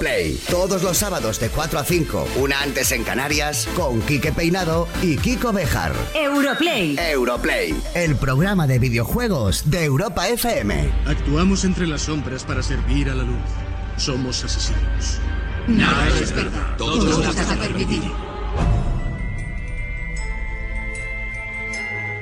Europlay. Todos los sábados de 4 a 5, una antes en Canarias, con Quique Peinado y Kiko Bejar. Europlay. Europlay, el programa de videojuegos de Europa FM. Actuamos entre las sombras para servir a la luz. Somos asesinos. Nada es verdad. Todo está permitido.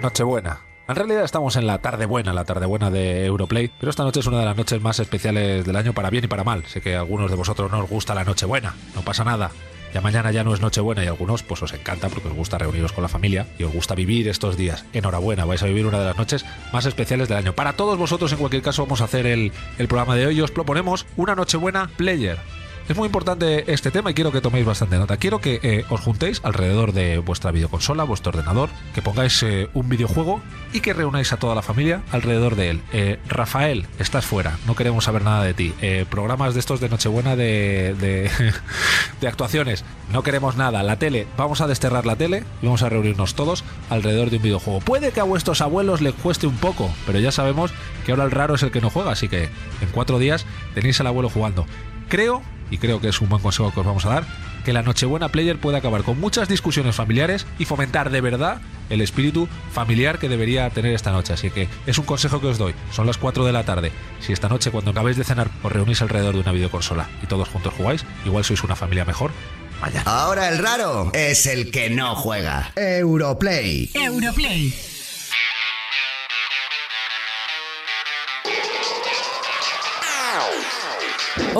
Nochebuena. En realidad estamos en la tarde buena, la tarde buena de Europlay, pero esta noche es una de las noches más especiales del año para bien y para mal. Sé que a algunos de vosotros no os gusta la Nochebuena, no pasa nada. Ya mañana ya no es Nochebuena y a algunos pues os encanta porque os gusta reuniros con la familia y os gusta vivir estos días. Enhorabuena, vais a vivir una de las noches más especiales del año. Para todos vosotros, en cualquier caso, vamos a hacer el, el programa de hoy y os proponemos una Nochebuena Player. Es muy importante este tema y quiero que toméis bastante nota. Quiero que eh, os juntéis alrededor de vuestra videoconsola, vuestro ordenador, que pongáis eh, un videojuego y que reunáis a toda la familia alrededor de él. Eh, Rafael, estás fuera, no queremos saber nada de ti. programas de estos de Nochebuena de, de, de actuaciones, no queremos nada. La tele, vamos a desterrar la tele y vamos a reunirnos todos alrededor de un videojuego. Puede que a vuestros abuelos les cueste un poco, pero ya sabemos que ahora el raro es el que no juega, así que en cuatro días tenéis al abuelo jugando. Creo y creo que es un buen consejo que os vamos a dar, que la Nochebuena Player puede acabar con muchas discusiones familiares y fomentar de verdad el espíritu familiar que debería tener esta noche. Así que es un consejo que os doy. Son las 4 de la tarde. Si esta noche cuando acabéis de cenar os reunís alrededor de una videoconsola y todos juntos jugáis, igual sois una familia mejor. Vaya. Ahora el raro es el que no juega. Europlay. Europlay.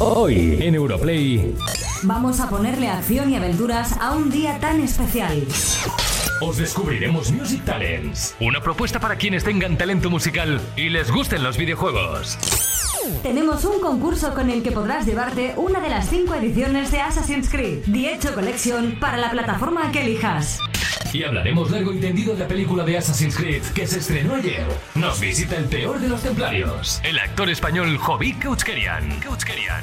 Hoy en Europlay. Vamos a ponerle acción y aventuras a un día tan especial. Os descubriremos Music Talents. Una propuesta para quienes tengan talento musical y les gusten los videojuegos. Tenemos un concurso con el que podrás llevarte una de las cinco ediciones de Assassin's Creed, The Hecho Collection, para la plataforma que elijas. Y hablaremos largo y tendido de la película de Assassin's Creed que se estrenó ayer. Nos visita el peor de los templarios, el actor español Jovi Couchkerian. Couchkerian.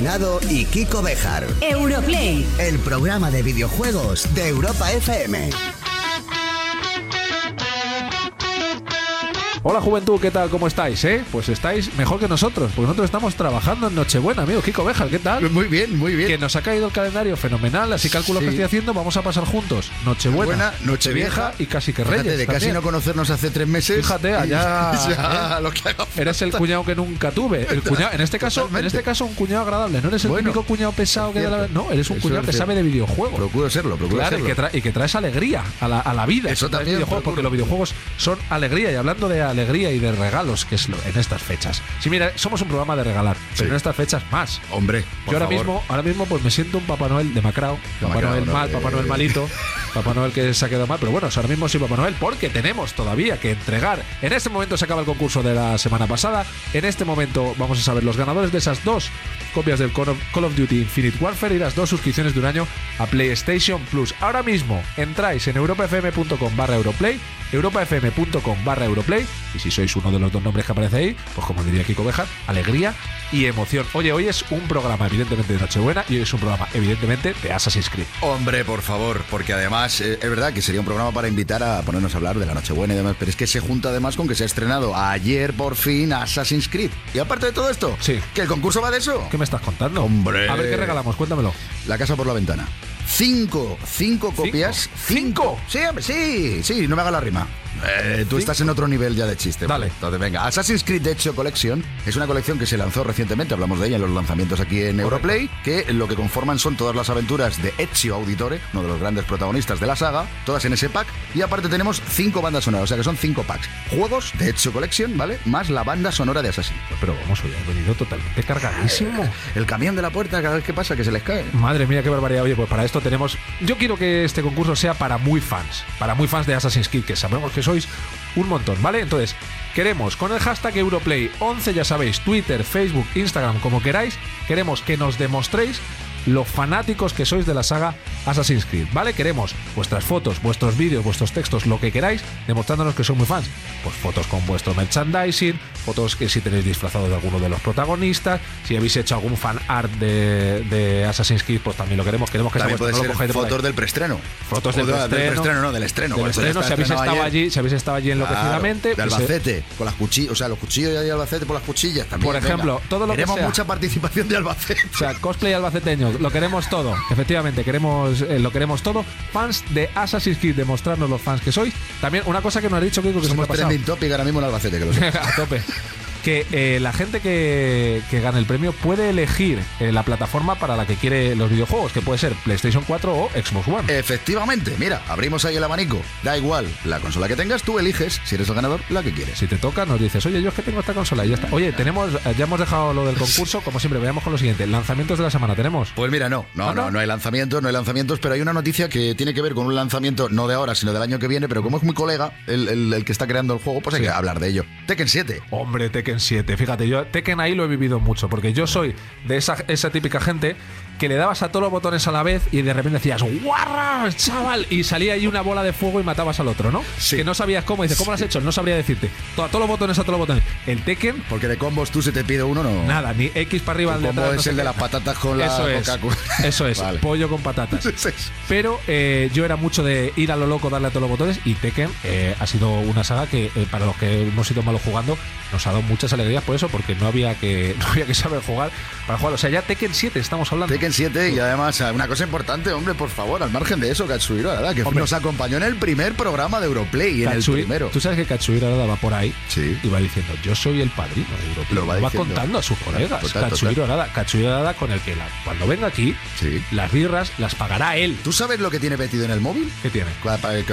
Peinado y Kiko Bejar. Europlay. El programa de videojuegos de Europa FM. Hola juventud, ¿qué tal? ¿Cómo estáis? Eh? Pues estáis mejor que nosotros, porque nosotros estamos trabajando en Nochebuena, amigo Kiko Bejar, ¿qué tal? Muy bien, muy bien. Que nos ha caído el calendario fenomenal, así cálculo que Sí. estoy haciendo, vamos a pasar juntos. Nochebuena, Buena, Nochevieja y casi que Fíjate, Reyes. de casi no conocernos hace tres meses. Fíjate, allá, Ya, ¿eh? lo que Eres el cuñado que nunca tuve. El cuñado, en este caso, en este caso un cuñado agradable. No eres el Bueno, único cuñado pesado que da la-. No, eres un Eso cuñado que sabe de videojuegos. Procuro serlo, procuro Claro, y serlo. que, trae- y que traes alegría a la, a la vida. Eso también, videojuegos, porque los videojuegos son alegría. Y hablando de alegría y de regalos, que es lo- en estas fechas. Sí, mira, somos un programa de regalar, pero en estas fechas más. Hombre, por Yo ahora favor. mismo, ahora mismo pues me siento un Papá Noel demacrado, Papá Demacrado, Noel ¿no? mal, Papá Noel malito. Papá Noel que se ha quedado mal, pero bueno, ahora mismo sí Papá Noel, porque tenemos todavía que entregar. En este momento se acaba el concurso de la semana pasada. En este momento vamos a saber los ganadores de esas dos copias del Call of, Call of Duty Infinite Warfare y las dos suscripciones de un año a PlayStation Plus. Ahora mismo entráis en europafm.com barra Europlay, europafm.com barra Europlay, y si sois uno de los dos nombres que aparece ahí, pues como diría Kiko Bejar, alegría y emoción. Oye, hoy es un programa evidentemente de Nochebuena y hoy es un programa evidentemente de Assassin's Creed. Hombre, por favor, porque además eh, es verdad que sería un programa para invitar a ponernos a hablar de la Nochebuena y demás, pero es que se junta además con que se ha estrenado ayer por fin Assassin's Creed. Y aparte de todo esto, Sí. que el concurso va de eso. ¿Qué me estás contando? Hombre. A ver qué regalamos, cuéntamelo. La casa por la ventana. Cinco, cinco copias. ¿Cinco? Sí, hombre, sí, sí, no me haga la rima. Eh, tú estás en otro nivel ya de chiste. Dale. pues. Entonces, venga. Assassin's Creed The Hecho Collection es una colección que se lanzó recientemente, hablamos de ella en los lanzamientos aquí en Europlay, que lo que conforman son todas las aventuras de Ezio Auditore, uno de los grandes protagonistas de la saga, todas en ese pack. Y aparte tenemos cinco bandas sonoras, o sea que son cinco packs. Juegos de Ezio Collection, ¿vale? Más la banda sonora de Assassin. Pero vamos, hoy ha venido totalmente cargadísimo. El camión de la puerta, cada vez que pasa, que se les cae. Madre mía, qué barbaridad. Oye, pues para esto tenemos. Yo quiero que este concurso sea para muy fans. Para muy fans de Assassin's Creed, que sabemos que sois un montón, ¿vale? Entonces, queremos con el hashtag Europlay11, ya sabéis, Twitter, Facebook, Instagram, como queráis, queremos que nos demostréis lo fanáticos que sois de la saga Assassin's Creed, ¿vale? Queremos vuestras fotos, vuestros vídeos, vuestros textos, lo que queráis, demostrándonos que sois muy fans. Pues fotos con vuestro merchandising, fotos que si tenéis disfrazado de alguno de los protagonistas, si habéis hecho algún fan art de, de Assassin's Creed, pues también lo queremos. Queremos que sea También puede vuestro, no ser cojáis de fotos del preestreno. Fotos del O de- preestreno. preestreno, no, del estreno. Del estreno, si habéis estado ayer. allí, si habéis estado allí enloquecidamente, Claro, de pues, eh, Albacete, con las cuchillas, o sea, los cuchillos de Albacete por las cuchillas también. Por ejemplo, todo lo que Queremos sea. mucha participación de Albacete. O sea, cosplay albaceteño, lo queremos todo. Efectivamente, queremos eh, lo queremos todo. Fans de Assassin's Creed, demostrarnos los fans que sois. También una cosa que nos ha dicho Kiko que se me Somos ha pasado. trending topic ahora mismo en Albacete, que lo sé. a tope. Que eh, la gente que, que gane el premio puede elegir eh, la plataforma para la que quiere los videojuegos, que puede ser PlayStation 4 o Xbox One. Efectivamente, mira, abrimos ahí el abanico. Da igual, la consola que tengas, tú eliges, si eres el ganador, la que quieres. Si te toca, nos dices, oye, yo es que tengo esta consola y ya está. Oye, tenemos, eh, ya hemos dejado lo del concurso, como siempre, veamos con lo siguiente. Lanzamientos de la semana, ¿tenemos? Pues mira, no, no, ¿Ah, no? no, no hay lanzamientos, no hay lanzamientos, pero hay una noticia que tiene que ver con un lanzamiento no de ahora, sino del año que viene, pero como es mi colega, el, el- el que está creando el juego, pues hay Sí. que hablar de ello. Tekken 7. Hombre, Tekken 7. Fíjate, yo Tekken ahí lo he vivido mucho, porque yo soy de esa, esa típica gente que le dabas a todos los botones a la vez y de repente decías ¡Guarra, chaval! Y salía ahí una bola de fuego y matabas al otro, ¿no? Sí. Que no sabías cómo. Dices, ¿cómo lo has hecho? No sabría decirte. A todos los botones, a todos los botones. El Tekken, Porque de combos tú se te pide uno, no. nada, ni X para arriba, El combo atrás, es el de las patatas con la Eso es. Eso es. Vale. Pollo con patatas. Pero eh, yo era mucho de ir a lo loco, darle a todos los botones y Tekken eh, ha sido una saga que eh, para los que hemos ido malos jugando nos ha dado muchas alegrías por eso, porque no había que no había que saber jugar para jugar. O sea, ya Tekken 7 estamos hablando. Tekken 7 y además una cosa importante, hombre, por favor, al margen de eso, Katsuhiro Arada, que Hombre. nos acompañó en el primer programa de Europlay, en el primero. Tú sabes que Katsuhiro Arada va por ahí Sí. y va diciendo, yo soy el padrino de Europlay. Lo va contando a sus colegas. Total, Katsuhiro Arada, Katsuhiro Arada con el que la- cuando venga aquí, Sí. las birras las pagará él. ¿Tú sabes lo que tiene metido en el móvil? ¿Qué tiene?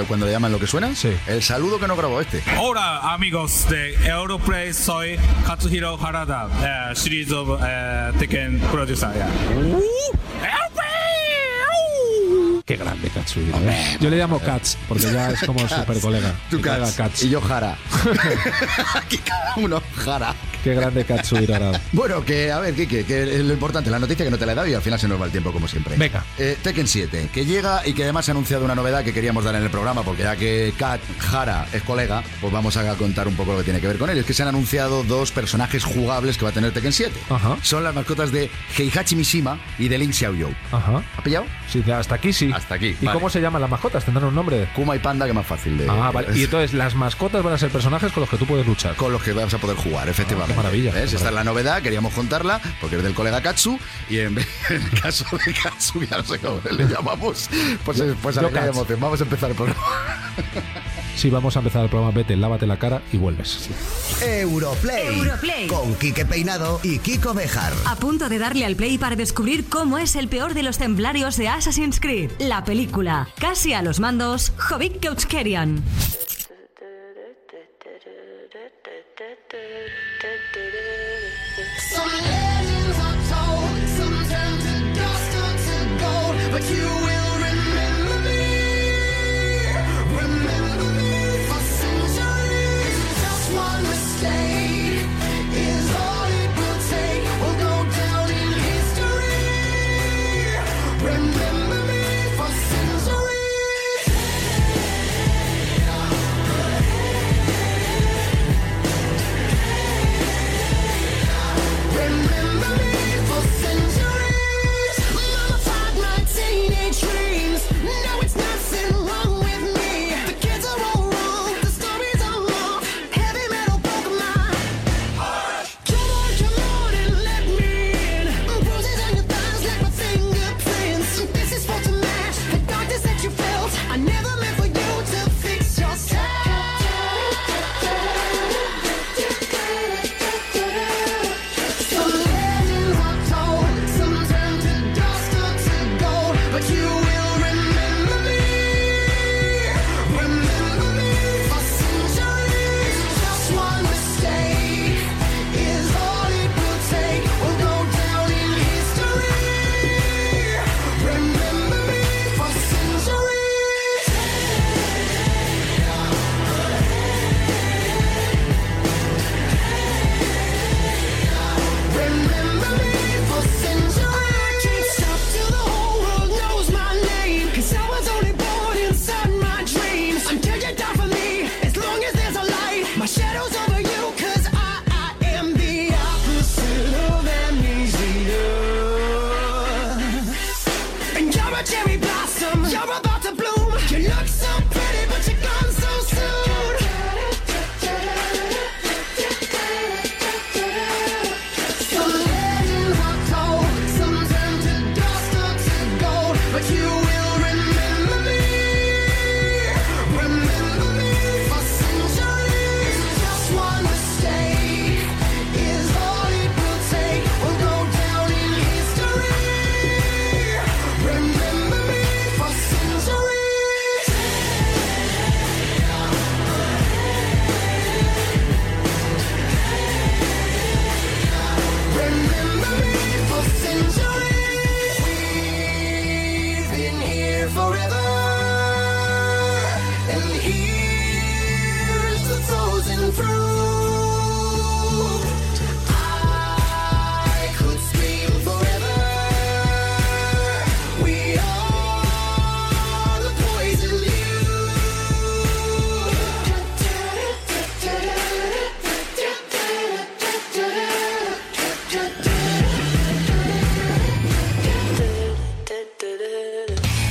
Cuando le llaman lo que suena, Sí. el saludo que no grabó este. Hola amigos de Europlay, soy Katsuhiro Harada, eh, series of eh, Tekken producer. yeah. Help me! Qué grande Katsuhiro. ¿eh? Yo le llamo Kats, porque ya es como super colega. Tú Katz, Kats. y yo Jara. Aquí cada uno Jara. Qué grande Katsuhiro. Bueno, que a ver, Kike, que es lo importante, la noticia que no te la he dado y al final se nos va el tiempo como siempre. Venga. Eh, Tekken 7, que llega y que además se ha anunciado una novedad que queríamos dar en el programa, porque ya que Kat Jara es colega, pues vamos a contar un poco lo que tiene que ver con él. Es que se han anunciado dos personajes jugables que va a tener Tekken 7. Ajá. Son las mascotas de Heihachi Mishima y de Lin Xiaoyou. Ajá. ¿Ha pillado? Sí, hasta aquí sí. Hasta aquí, ¿Y vale. cómo se llaman las mascotas? ¿Tendrán un nombre? Kuma y Panda, que más fácil de... Ah, vale. Y entonces las mascotas van a ser personajes con los que tú puedes luchar. con los que vas a poder jugar, efectivamente. Ah, qué maravilla, ¿Ves? qué Esta es la novedad, queríamos contarla, porque es del colega Katsu, y en, en el caso de Katsu, ya no sé cómo le llamamos, pues, pues Katz. emoción. Vamos a empezar el programa. Sí, vamos a empezar el programa. Vete, lávate la cara y vuelves. Europlay. Europlay. Con Quique Peinado y Kiko Bejar. A punto de darle al play para descubrir cómo es el peor de los templarios de Assassin's Creed, la película. Casi a los mandos, Jovic Keuchkerian.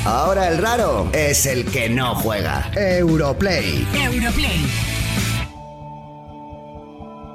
ahora el raro es el que no juega. Europlay. Europlay.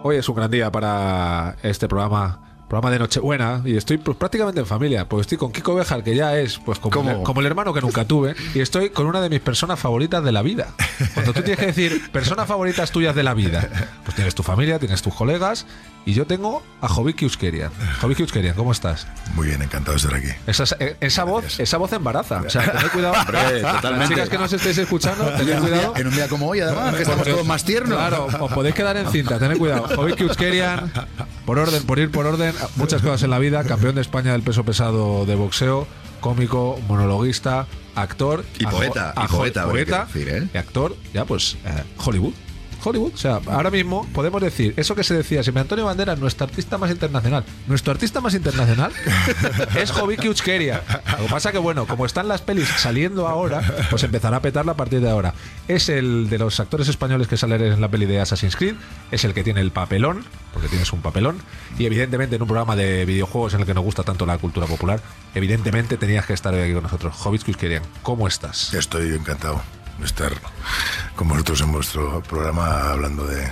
Hoy es un gran día para este programa. Programa de Nochebuena y estoy pues, prácticamente en familia, pues estoy con Kiko Bejar, que ya es pues como, como el hermano que nunca tuve, y estoy con una de mis personas favoritas de la vida. Cuando tú tienes que decir personas favoritas tuyas de la vida, pues tienes tu familia, tienes tus colegas, y yo tengo a Joviki Euskerian. Joviki Euskerian, ¿cómo estás? Muy bien, encantado de estar aquí. Esa, eh, esa voz, esa voz embaraza. O sea, tened cuidado. Hombre, totalmente. Chicas que nos estéis escuchando, En tened cuidado. en un día como hoy, además, que estamos todos más tiernos. Claro, os podéis quedar en cinta, tened cuidado. Joviki Euskerian, por orden, por ir por orden, muchas cosas en la vida, campeón de España del peso pesado de boxeo, cómico, monologuista, actor Y poeta, y ajo- poeta, que poeta decir, ¿eh? y actor, ya pues eh, Hollywood. Hollywood, o sea, ahora mismo podemos decir eso que se decía, si me Antonio Banderas, nuestro artista más internacional, nuestro artista más internacional es Joviki Euskerian. Lo que pasa que bueno, como están las pelis saliendo ahora, pues empezará a petarla a partir de ahora. Es el de los actores españoles que salen en la peli de Assassin's Creed, es el que tiene el papelón, porque tienes un papelón, y evidentemente en un programa de videojuegos en el que nos gusta tanto la cultura popular, evidentemente tenías que estar hoy aquí con nosotros. Joviki Euskerian, ¿cómo estás? Estoy encantado estar con vosotros en vuestro programa hablando de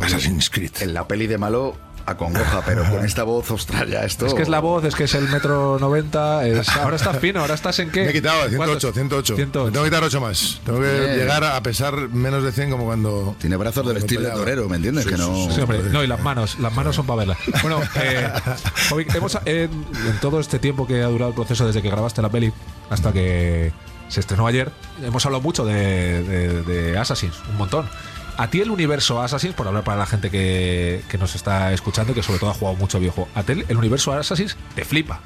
Assassin's Creed. En la peli de malo acongoja, pero con esta voz, ostras, ya esto. Es que es la voz, es que es el metro 90. Es, ahora estás fino, ahora estás en qué. Me he quitado 108, ¿Cuántos? 108. 108. Tengo que quitar 8 más. Tengo que Bien. llegar a pesar menos de 100 como cuando... Tiene brazos del estilo de torero, ¿me entiendes? Sí, que no. sí, Sí, hombre, no, y las manos, las manos son para verlas. Bueno, eh, hemos, en, en todo este tiempo que ha durado el proceso desde que grabaste la peli hasta que se estrenó ayer, hemos hablado mucho de, de, Assassins, un montón. A ti el universo Assassins, por hablar para la gente que, que nos está escuchando que sobre todo ha jugado mucho videojuego, a el universo Assassins te flipa.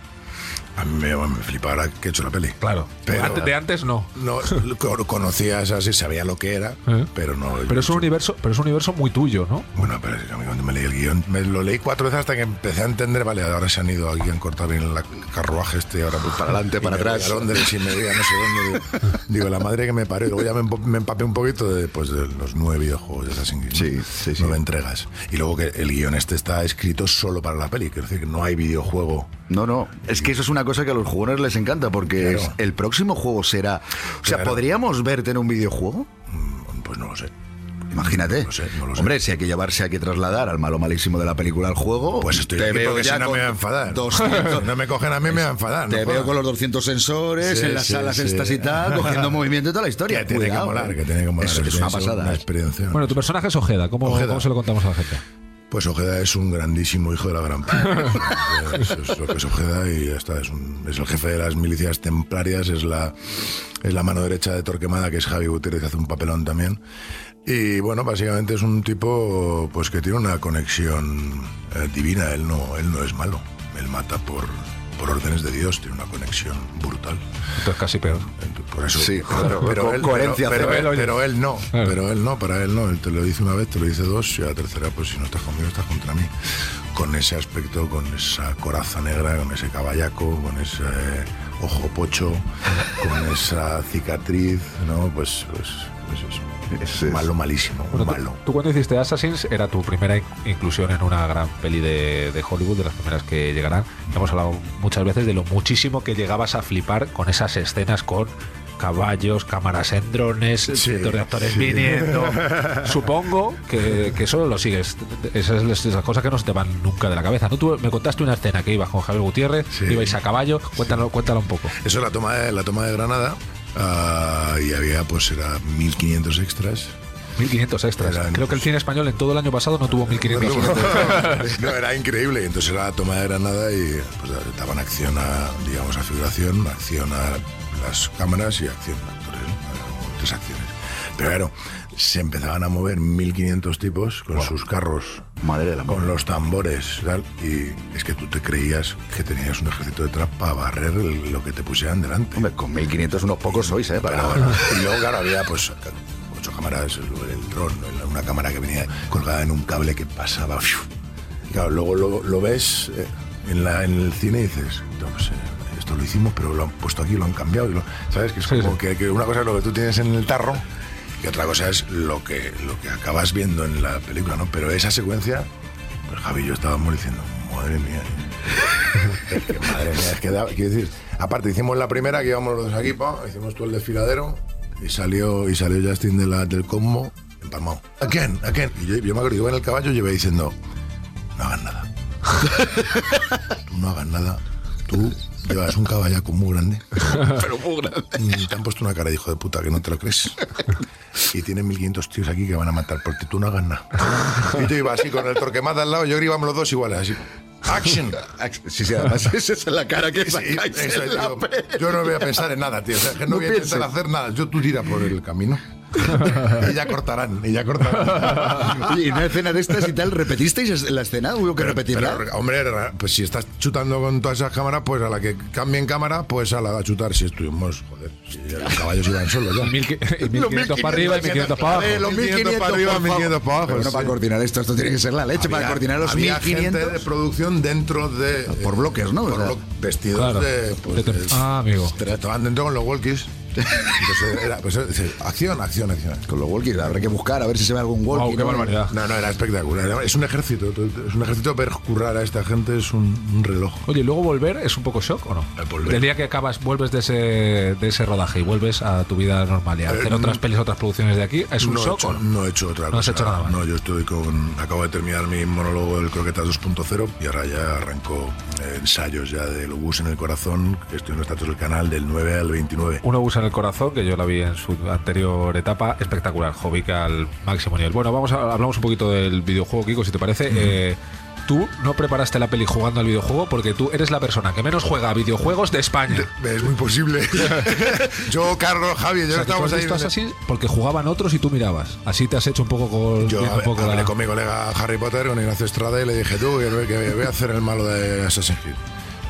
A mí me, me flipa ahora que he hecho la peli. Claro. Pero- antes, de antes no. No, co- conocía así, sabía lo que era, ¿Eh? pero no... Pero es un universo, pero es un universo muy tuyo, ¿no? Bueno, pero es que a mí cuando me leí el guion, me lo leí cuatro veces hasta que empecé a entender, vale, ahora se han ido aquí, han cortado bien el carruaje este, ahora pues Para adelante, y para atrás. A Londres y me voy a no sé dónde. Digo, digo, la madre que me parió. Luego ya me, me empapé un poquito de, pues, de los nueve videojuegos de Assassin's Creed. Sí, ¿no? sí, sí. Nueve entregas. Y luego que el guion este está escrito solo para la peli, quiero decir que no hay videojuego. No, no. Es que eso es una cosa que a los jugadores les encanta porque Claro. es- el próximo juego será. O sea, Claro. ¿podríamos verte en un videojuego? Mm, Pues no lo sé. Imagínate. No lo sé, no lo sé. Hombre, si hay que llevar, si hay que trasladar al malo malísimo de la película al juego. Pues estoy te aquí veo porque ya si no me voy a enfadar. 200 Si no me cogen a mí, me voy a enfadar. Te no veo con los 200 sensores Sí, en las sí, salas sí. estas y tal, cogiendo movimiento y toda la historia. Que tiene Cuidado, que molar, eh. que tiene que molar. Eso es una pasada. Una eh. experiencia. Bueno, tu personaje es Ojeda. ¿Cómo, Ojeda. ¿cómo se lo contamos a la gente? Pues Ojeda es un grandísimo hijo de la gran. Eso es lo que es Ojeda y ya está. Es, un- es el jefe de las milicias templarias, es la, es la mano derecha de Torquemada, que es Javi Gutiérrez, hace un papelón también. Y bueno, básicamente es un tipo pues que tiene una conexión eh, divina. Él no, él no es malo. Él mata por, por órdenes de Dios. Tiene una conexión brutal. Entonces casi peor. Por eso, Sí, pero, claro, co- él, coherencia pero, pero él, pero él no, Claro. pero él no, para él no. Él te lo dice una vez, te lo dice dos y a la tercera, pues si no estás conmigo, estás contra mí. Con ese aspecto, con esa coraza negra, con ese caballaco, con ese ojo pocho, con esa cicatriz, ¿no? Pues, pues, pues eso. Es- Malo, malísimo, Bueno, tú- malo. Tú, cuando hiciste Assassins era tu primera in- inclusión en una gran peli de, de Hollywood, de las primeras que llegarán. Hemos hablado muchas veces de lo muchísimo que llegabas a flipar con esas escenas con caballos, cámaras en drones, cientos de actores sí. viniendo. Supongo que, que eso lo sigues. Esas es esas cosas que no se te van nunca de la cabeza. ¿no? Tú me contaste una escena que ibas con Javier Gutiérrez, Sí. ibais a caballo. Cuéntalo, cuéntalo un poco. Eso es la toma de, la toma de Granada. Ah, y había, pues, era 1500 extras. 1500 extras. Eran- Creo que el cine español en todo el año pasado no tuvo 1500 extras. no, era increíble. Entonces era la toma de Granada y pues, daban acción a, digamos, a figuración, acción a las cámaras y acción a actores. ¿no? Tres acciones. Pero claro, se empezaban a mover 1500 tipos con sus carros, Madre del amor. con los tambores, tal, y es que tú te creías que tenías un ejército detrás para barrer el- lo que te pusieran delante. Hombre, con 1500 unos pocos sois, ¿eh? Para... Bueno, y luego, claro, había pues ocho cámaras, el, el dron, una cámara que venía colgada en un cable que pasaba. Y claro, luego lo, lo ves eh, en, la, en el cine y dices, "No, pues, eh, esto lo hicimos, pero lo han puesto aquí, lo han cambiado. y lo- ¿Sabes? Que es Sí, como sí. Que, que una cosa es lo que tú tienes en el tarro y otra cosa es lo que, lo que acabas viendo en la película, ¿no? Pero esa secuencia, pues Javi y yo estábamos diciendo, madre mía. Es que, madre mía, es que da- quiero decir, aparte hicimos la primera que íbamos los dos aquí, pa, hicimos todo el desfiladero y salió y salió Justin de la, del combo empalmado. Again, again. Y yo, yo me acuerdo, yo iba en el caballo y llevé diciendo, no hagas nada. Tú no hagas nada. Tú llevas un caballaco muy grande. Pero muy grande. Y te han puesto una cara de hijo de puta que no te lo crees. Y tienen 1500 tíos aquí que van a matar porque tú no hagas nada. Y yo iba así con el torquemada al lado, yo creo que íbamos los dos iguales, así. Action. Sí, sí, además esa es la cara que Sí, eso la. Yo no voy a pensar en nada, tío. O sea, que no, No voy a intentar pienses. hacer nada. Yo tú tira por el camino. Y ya cortarán, y ya cortarán. Y una escena de estas y tal, ¿repetisteis la escena? ¿Hubo que repetirla? Pero, hombre, pues si estás chutando con todas esas cámaras, pues a la que cambien cámara, pues a la de chutar. Si estuvimos, joder, si los caballos iban solos ya. Y mil- y 1500 para arriba y 1500 para abajo. Los 1500 para arriba, favor. 1500 para abajo, Pero no sí. para coordinar esto, esto tiene que ser la leche, para Había- coordinar los había gente 1500. de producción dentro de. Por bloques, ¿no? Por O sea, vestidos Claro. de. Pues, Ah, amigo. Estaban dentro con los walkies. Entonces, era, pues, eh, acción, acción, acción. Con los walkies, habrá que buscar a ver si se ve algún walkie. Wow, qué ¿no? barbaridad. No, no, era espectacular. Es un ejército. Es un ejército ver currar a esta gente es un, un reloj. Oye, ¿y luego volver es un poco shock o no? El volver. El día que acabas, vuelves de ese, de ese rodaje y vuelves a tu vida normal y a Eh, hacer otras pelis, otras producciones de aquí, ¿es un no, he shock hecho, o no? no he hecho otra No has hecho nada más. No, yo estoy con. Acabo de terminar mi monólogo del Croquetas 2.0 y ahora ya arranco eh, ensayos ya de Lobus en el corazón, que estoy en los datos del canal del 9 al 29. Uno usa en el corazón, que yo la vi en su anterior etapa, espectacular, Jovic al máximo nivel. Bueno, vamos a, hablamos un poquito del videojuego, Kiko, si te parece. Eh, tú no preparaste la peli jugando al videojuego porque tú eres la persona que menos juega a videojuegos de España. Es muy posible. yo, Carlos, Javi, yo O sea, estábamos ahí. visto Assassin porque jugaban otros y tú mirabas. Así te has hecho un poco con Yo un poco hablé la- con mi colega Harry Potter, con Ignacio Estrada, y le dije, tú, que, que voy a hacer el malo de Assassin's Creed.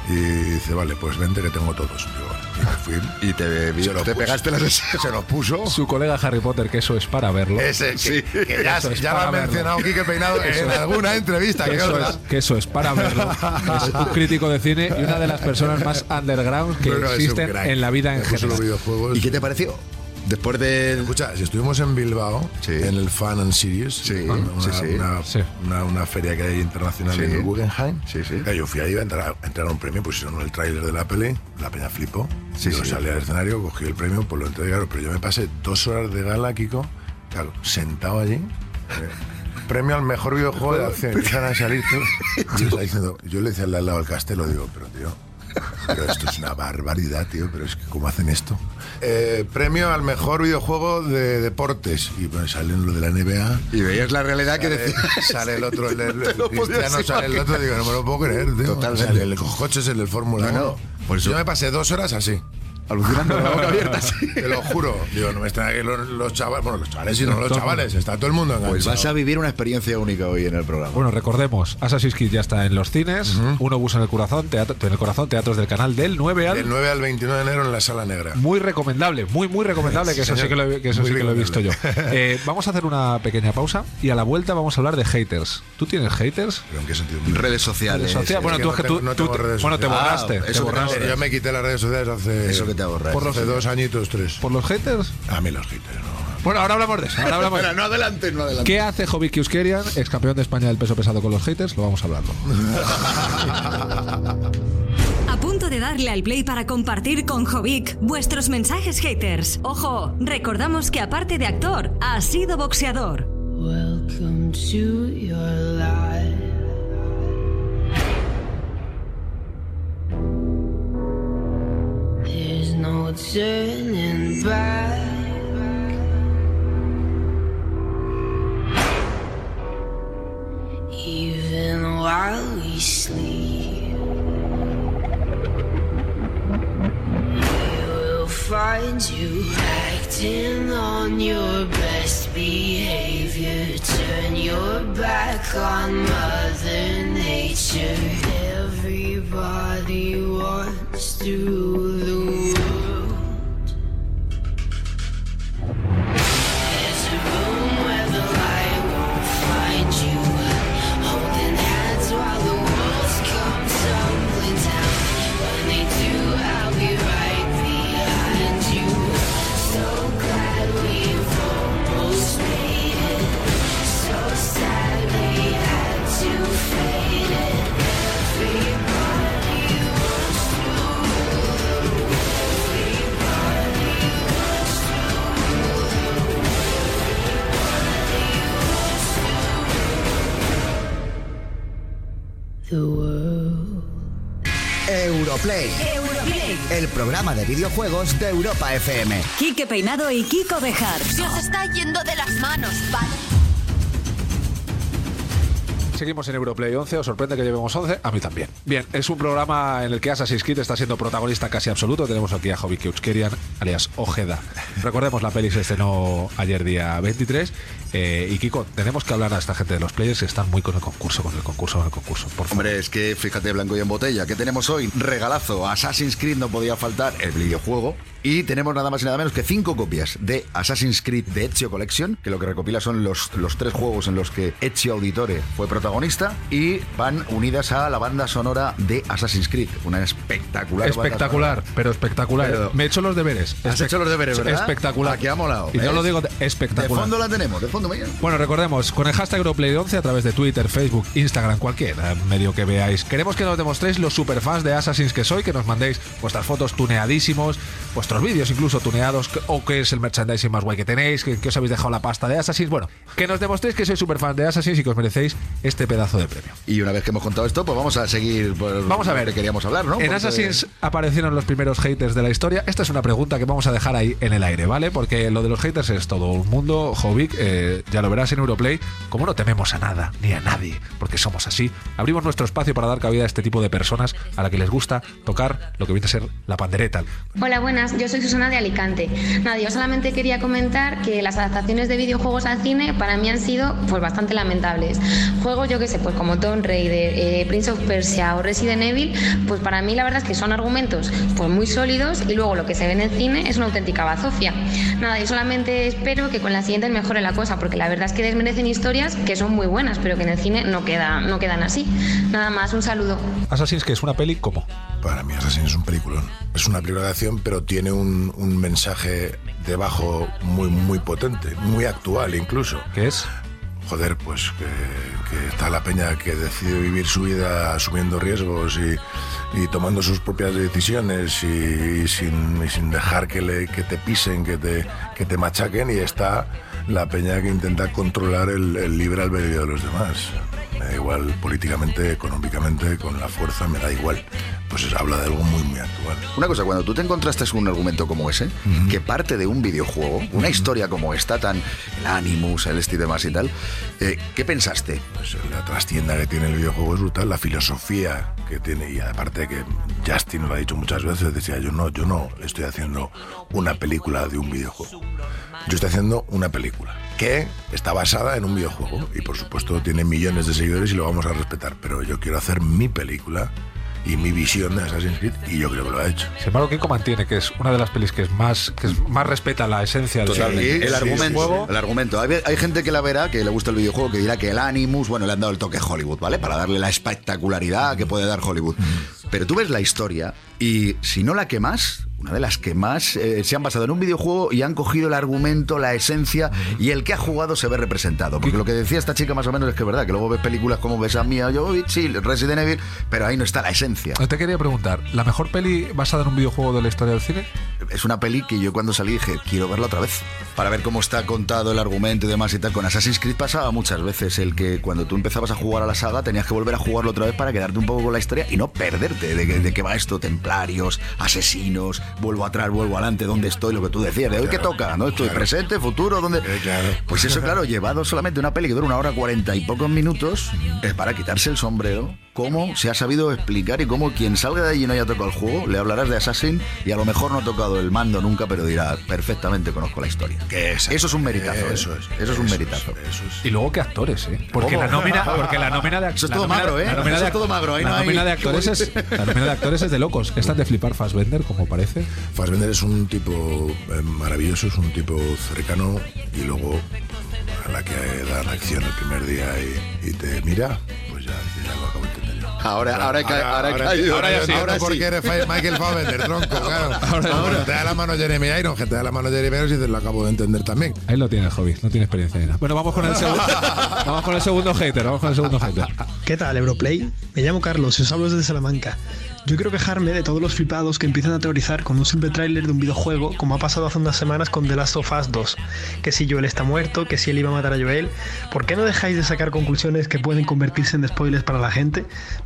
Y dice, vale, pues vente que tengo todos. Y me fui. Y te, Se lo te puso. pegaste las Se los puso. Su colega Harry Potter, que eso es para verlo. Ese, que, que ya, Eso es ya lo ha mencionado Quique Peinado en alguna entrevista. Que que eso, es, que eso es para verlo. Es un crítico de cine y una de las personas más underground que existen en la vida en general. videojuegos. ¿Y qué te pareció? Después de. Escucha, si estuvimos en Bilbao, Sí. en el Fan and Series, Sí, una, sí, sí. Una, Sí. una- una feria que hay internacional Sí. en el Guggenheim, Sí, sí. Eh, yo fui ahí a entrar, a entrar a un premio, pusieron el tráiler de la peli, la peña flipó, Sí, yo sí. salí al escenario, cogí el premio, pues lo entregué, claro, pero yo me pasé dos horas de gala, Kiko, claro, sentado allí, eh, premio al mejor videojuego de acción, empiezan a salir todos, yo, yo le decía al al lado del castelo, digo, pero tío, pero esto es una barbaridad, tío. Pero es que, ¿cómo hacen esto? Eh, premio al mejor videojuego de deportes. Y pues salen lo de la NBA. Y veías la realidad que Sale, decía. sale el otro, el, el- el cristiano, sale el otro. Digo, no me lo puedo creer, tío. Totalmente. Sale el coche es el del Fórmula No, no, 1. por eso- Yo me pasé dos horas así. Alucinando con la boca abierta, sí. Te lo juro. Digo, no me están aquí los, los chavales. Bueno, los chavales y no los chavales. Está todo el mundo enganchado. Pues vas a vivir una experiencia única hoy en el programa. Bueno, recordemos, Assassin's Creed ya está en los cines, Uno bus en el corazón, teatro, en el corazón, teatros del canal del 9 al Del 9 al 29 de enero en la Sala Negra. muy recomendable, muy muy recomendable, que eso sí que lo, he- que eso sí que lo he visto yo. Eh, vamos a hacer una pequeña pausa y a la vuelta vamos a hablar de haters. ¿Tú tienes haters? ¿Pero en qué sentido? redes sociales. Redes sociales. Bueno, que tú no es que tengo- tú, no tú tengo te- redes bueno, te borraste. Ah, te borraste. Yo me quité las redes sociales hace. Eso que te ahorras. Por los- Hace dos añitos, tres. ¿Por los haters? A mí los haters, no. Bueno, ahora hablamos de eso. Ahora hablamos de Espera, eso. no adelante, no adelante. ¿Qué hace Jovic Kiuskerian, ex campeón de España del peso pesado con los haters? Lo vamos a hablarlo. A punto de darle al play para compartir con Jovic vuestros mensajes haters. Ojo, recordamos que aparte de actor, ha sido boxeador. Welcome to your life. Turning back. Even while we sleep, we will find you acting on your best behavior. Turn your back on Mother Nature. Everybody wants to rule the world. Europlay, Europlay. el programa de videojuegos de Europa FM. Quique Peinado y Kiko Bejar. Se os está yendo de las manos, ¿vale? Seguimos en Europlay 11, ¿os sorprende que llevemos 11? A mí también. Bien, es un programa en el que Assassin's Creed está siendo protagonista casi absoluto. Tenemos aquí a Hobby Keuchkerian, alias Ojeda. Recordemos, la peli se estrenó ayer día 23. eh, y Kiko, tenemos que hablar a esta gente de los players que están muy con el concurso, con el concurso, con el concurso. Por. Hombre, es que fíjate blanco y en botella. ¿Qué tenemos hoy? Regalazo. Assassin's Creed no podía faltar el videojuego. Y tenemos nada más y nada menos que cinco copias de Assassin's Creed de Ezio Collection, que lo que recopila son los, los tres juegos en los que Ezio Auditore fue protagonista y van unidas a la banda sonora de Assassin's Creed. Una espectacular banda Espectacular, pero espectacular. Pero- Me he hecho los deberes. Has hecho los deberes, ¿verdad? Espectacular. Aquí ha molado. Y ¿ves? lo digo de- De espectacular. fondo la tenemos, de fondo. Bueno, recordemos, con el hashtag Europlay11 a través de Twitter, Facebook, Instagram, cualquier medio que veáis. Queremos que nos demostréis los superfans de Assassin's que soy, que nos mandéis vuestras fotos tuneadísimos, vuestros vídeos incluso tuneados, o qué es el merchandising más guay que tenéis, que, que os habéis dejado la pasta de Assassin's. Bueno, que nos demostréis que sois superfans de Assassin's y que os merecéis este pedazo de premio. Y una vez que hemos contado esto, pues vamos a seguir. por Vamos a ver. que queríamos hablar, ¿no? En Porque- Assassin's aparecieron los primeros haters de la historia. Esta es una pregunta que vamos a dejar ahí en el aire, ¿vale? Porque lo de los haters es todo un mundo. Jovic, eh, ya lo verás en Europlay. Como no tememos a nada ni a nadie, porque somos así, abrimos nuestro espacio para dar cabida a este tipo de personas a la que les gusta tocar lo que viene a ser la pandereta. Hola, buenas. Yo soy Susana de Alicante. Nada, yo solamente quería comentar que las adaptaciones de videojuegos al cine para mí han sido pues bastante lamentables. Juegos, yo que sé, pues como Tomb Raider, eh, Prince of Persia o Resident Evil, pues para mí la verdad es que son argumentos pues muy sólidos y luego lo que se ve en el cine es una auténtica bazofia. Nada, yo solamente espero que con la siguiente mejore la cosa, porque la verdad es que desmerecen historias que son muy buenas, pero que en el cine no, queda, no quedan así. Nada más, un saludo. Assassin's que es una peli como. Para mí Assassin es un peliculón. Es una película de acción, pero tiene un, un mensaje debajo muy, muy potente, muy actual incluso. ¿Qué es? Joder, pues que, que está la peña que decide vivir su vida asumiendo riesgos y, y tomando sus propias decisiones y, y sin, y sin dejar que, le, que te pisen, que te, que te machaquen. Y está la peña que intenta controlar el, el libre albedrío de los demás. Me da igual políticamente, económicamente, con la fuerza, me da igual. Pues es- habla de algo muy, muy actual. Una cosa, cuando tú te encontraste con un argumento como ese, que parte de un videojuego, una historia como esta, tan el Animus, el este y demás y tal, eh, ¿qué pensaste? Pues la trastienda que tiene el videojuego es brutal, la filosofía que tiene, y aparte que Justin lo ha dicho muchas veces, decía yo no, yo no estoy haciendo una película de un videojuego. Yo estoy haciendo una película que está basada en un videojuego y por supuesto tiene millones de seguidores y lo vamos a respetar, pero yo quiero hacer mi película y mi visión de Assassin's Creed y yo creo que lo ha hecho. Sin embargo, Kiko mantiene que es una de las pelis que es más, que es más respeta la esencia del Totalmente. del el argumento. juego. El argumento. Hay, hay gente que la verá, que le gusta el videojuego, que dirá que el Animus, bueno, le han dado el toque Hollywood, ¿vale? Para darle la espectacularidad que puede dar Hollywood. Pero tú ves la historia y si no la que más, una de las que más eh, se han basado en un videojuego y han cogido el argumento, la esencia y el que ha jugado se ve representado. Porque lo que decía esta chica más o menos es que es verdad, que luego ves películas como ves a Mia Jovovich, sí, Resident Evil, pero ahí no está la esencia. Te quería preguntar, ¿la mejor peli basada en un videojuego de la historia del cine? Es una peli que yo cuando salí dije, quiero verla otra vez. Para ver cómo está contado el argumento y demás y tal. Con Assassin's Creed pasaba muchas veces el que cuando tú empezabas a jugar a la saga tenías que volver a jugarlo otra vez para quedarte un poco con la historia y no perderte de, que- de qué va esto. Templarios, asesinos, vuelvo atrás, vuelvo adelante, ¿dónde estoy? Lo que tú decías, ¿de hoy qué toca? ¿No? Estoy claro. presente, futuro, ¿dónde? Pues eso, claro, llevado solamente una peli que dura una hora cuarenta y pocos minutos, es para quitarse el sombrero. ¿Cómo se ha sabido explicar y cómo quien salga de allí y no haya tocado el juego, le hablarás de Assassin y a lo mejor no ha tocado el mando nunca, pero dirá, perfectamente conozco la historia. Que es- Eso es un meritazo. ¿eh? Eso es. Eso es un eso meritazo. Eso es. Y luego qué actores, ¿eh? Porque ¿Cómo? la nómina, porque la nómina de Eso es todo nómina- magro, ¿eh? La nómina Eso de, es todo magro, ahí la no hay- nómina de actores es la nómina de actores es de locos. Esta es de flipar Fassbender, como parece. Fassbender es un tipo eh, maravilloso, es un tipo cercano y luego a la que da la acción el primer día y, y te mira, pues ya, ya lo acabo de entender. Ahora, ahora, ahora ahora, caído. ahora ya sí. ahora ¿Por sí. qué eres Michael Fassbender, tronco? Claro. Ahora, te da la mano Jeremy Iron, que te da la mano Jeremy Iron y te lo acabo de entender también. Ahí lo tienes, Hobby, no tiene experiencia nada. Bueno, vamos con el segundo. vamos con el segundo hater, vamos con el segundo hater. ¿Qué tal, Europlay? Me llamo Carlos y os hablo desde Salamanca. Yo quiero quejarme de todos los flipados que empiezan a teorizar con un simple tráiler de un videojuego, como ha pasado hace unas semanas con The Last of Us 2. Que si Joel está muerto, que si él iba a matar a Joel. ¿Por qué no dejáis de sacar conclusiones que pueden convertirse en spoilers para la gente?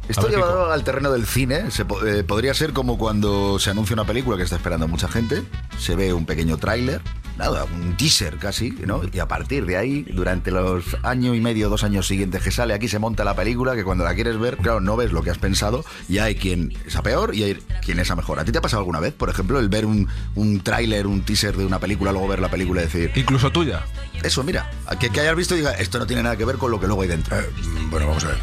Esto llevado al terreno del cine se eh, podría ser como cuando se anuncia una película que está esperando mucha gente, se ve un pequeño tráiler, nada, un teaser casi, ¿no? Y a partir de ahí, durante los año y medio, dos años siguientes que sale, aquí se monta la película que cuando la quieres ver, claro, no ves lo que has pensado y hay quien es a peor y hay quien es a mejor. ¿A ti te ha pasado alguna vez, por ejemplo, el ver un, un tráiler, un teaser de una película, luego ver la película y decir... Incluso tuya. Eso, mira, que, que hayas visto y diga, esto no tiene nada que ver con lo que luego hay dentro. Bueno, vamos a ver.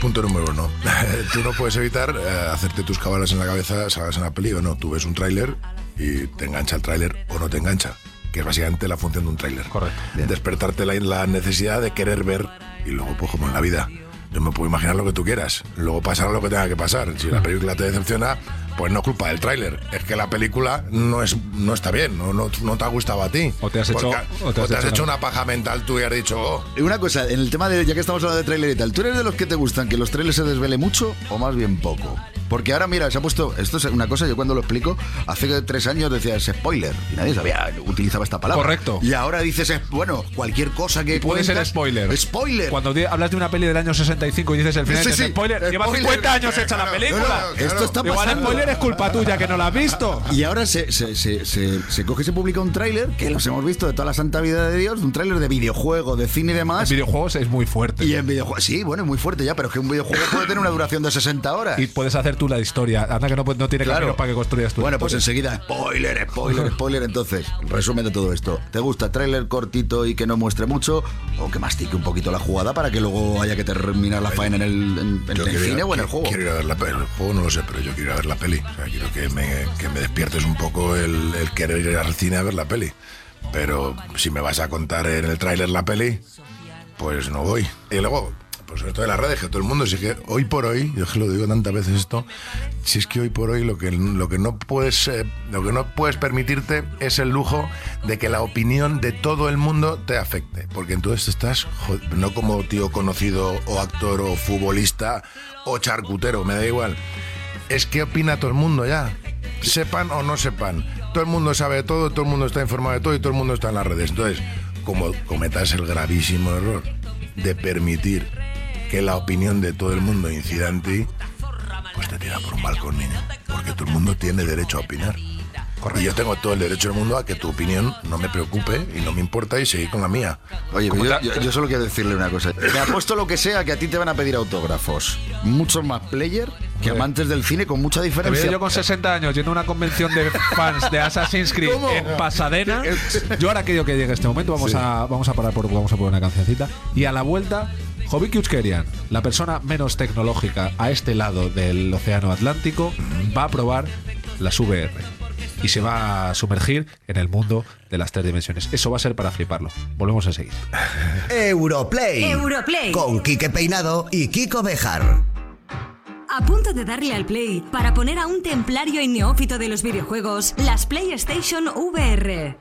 Punto número uno. Tú no puedes evitar eh, hacerte tus cabalas en la cabeza, salgas en la peli o no. Tú ves un tráiler y te engancha el tráiler o no te engancha. Que es básicamente la función de un tráiler. Correcto. Despertarte la, la necesidad de querer ver y luego, pues como en la vida. Yo me puedo imaginar lo que tú quieras. Luego pasará lo que tenga que pasar. Si la película te decepciona, pues no es culpa del tráiler. Es que la película no es no está bien, no, no, no te ha gustado a ti. O te has hecho- Porque- o te has hecho hecho una- paja mental tú y has dicho, oh, Y Una cosa, en el tema de, ya que estamos hablando de tráiler y tal, ¿tú eres de los que te gustan que los trailers se desvele mucho o más bien poco? Porque ahora, mira, se ha puesto, esto es una cosa, yo cuando lo explico, hace tres años decías spoiler y nadie sabía, utilizaba esta palabra. Correcto. Y ahora dices, bueno, cualquier cosa que Puede ser spoiler. Spoiler. Cuando hablas de una peli del año 65 y dices el final, Sí, dices sí, spoiler, lleva spoiler. 50 años hecha la película. claro, claro. Esto está Igual es culpa tuya que no la has visto. Y ahora se, se, se, se, se coge y se publica un tráiler, que los hemos visto de toda la santa vida de Dios, un tráiler de videojuego, de cine y demás. En videojuegos es muy fuerte. Y en videojuegos, sí, bueno, es muy fuerte ya, pero es que un videojuego puede tener una duración de 60 horas. Y puedes hacer tú la historia. Anda que no, no tiene Claro. camino para que construyas tú. Bueno, pues enseguida, spoiler, spoiler, spoiler. Entonces, resumen de todo esto. ¿Te gusta tráiler cortito y que no muestre mucho? ¿O que mastique un poquito la jugada para que luego haya que terminar la faena en el, en- en Yo el quiero ir cine a- o en el juego? Quiero ir a ver la peli. El juego no lo sé, pero yo quiero ir a ver la peli. O sea, quiero que me, que me despiertes un poco el, el querer ir al cine a ver la peli. Pero si me vas a contar en el tráiler la peli, pues no voy. Y luego, pues sobre todo en las redes, que todo el mundo, si que hoy por hoy, yo es que lo digo tantas veces esto, si es que hoy por hoy lo que, lo que no puedes eh, lo que no puedes permitirte es el lujo de que la opinión de todo el mundo te afecte. Porque entonces estás, no como tío conocido o actor o futbolista o charcutero, me da igual. Es que opina todo el mundo ya. Sepan o no sepan. Todo el mundo sabe de todo, todo el mundo está informado de todo y todo el mundo está en las redes. Entonces, como cometas el gravísimo error de permitir que la opinión de todo el mundo incida en ti, pues te tira por un balcón, niño. Porque todo el mundo tiene derecho a opinar. Y yo tengo todo el derecho del mundo a que tu opinión no me preocupe y no me importa y seguir con la mía. Oye, yo, yo- yo solo quiero decirle una cosa. Me apuesto lo que sea que a ti te van a pedir autógrafos. Muchos más player que amantes del cine con mucha diferencia. yo con 60 años yendo a una convención de fans de Assassin's Creed ¿Cómo? en Pasadena. Yo ahora que yo que llegue este momento vamos Sí. a vamos a parar por vamos a poner una cancioncita y a la vuelta Jovic Euskerian, la persona menos tecnológica a este lado del océano Atlántico, va a probar las VR y se va a sumergir en el mundo de las tres dimensiones. Eso va a ser para fliparlo. Volvemos enseguida. Europlay. Europlay. Con Quique Peinado y Kiko Bejar. A punto de darle al play para poner a un templario y neófito de los videojuegos las PlayStation VR.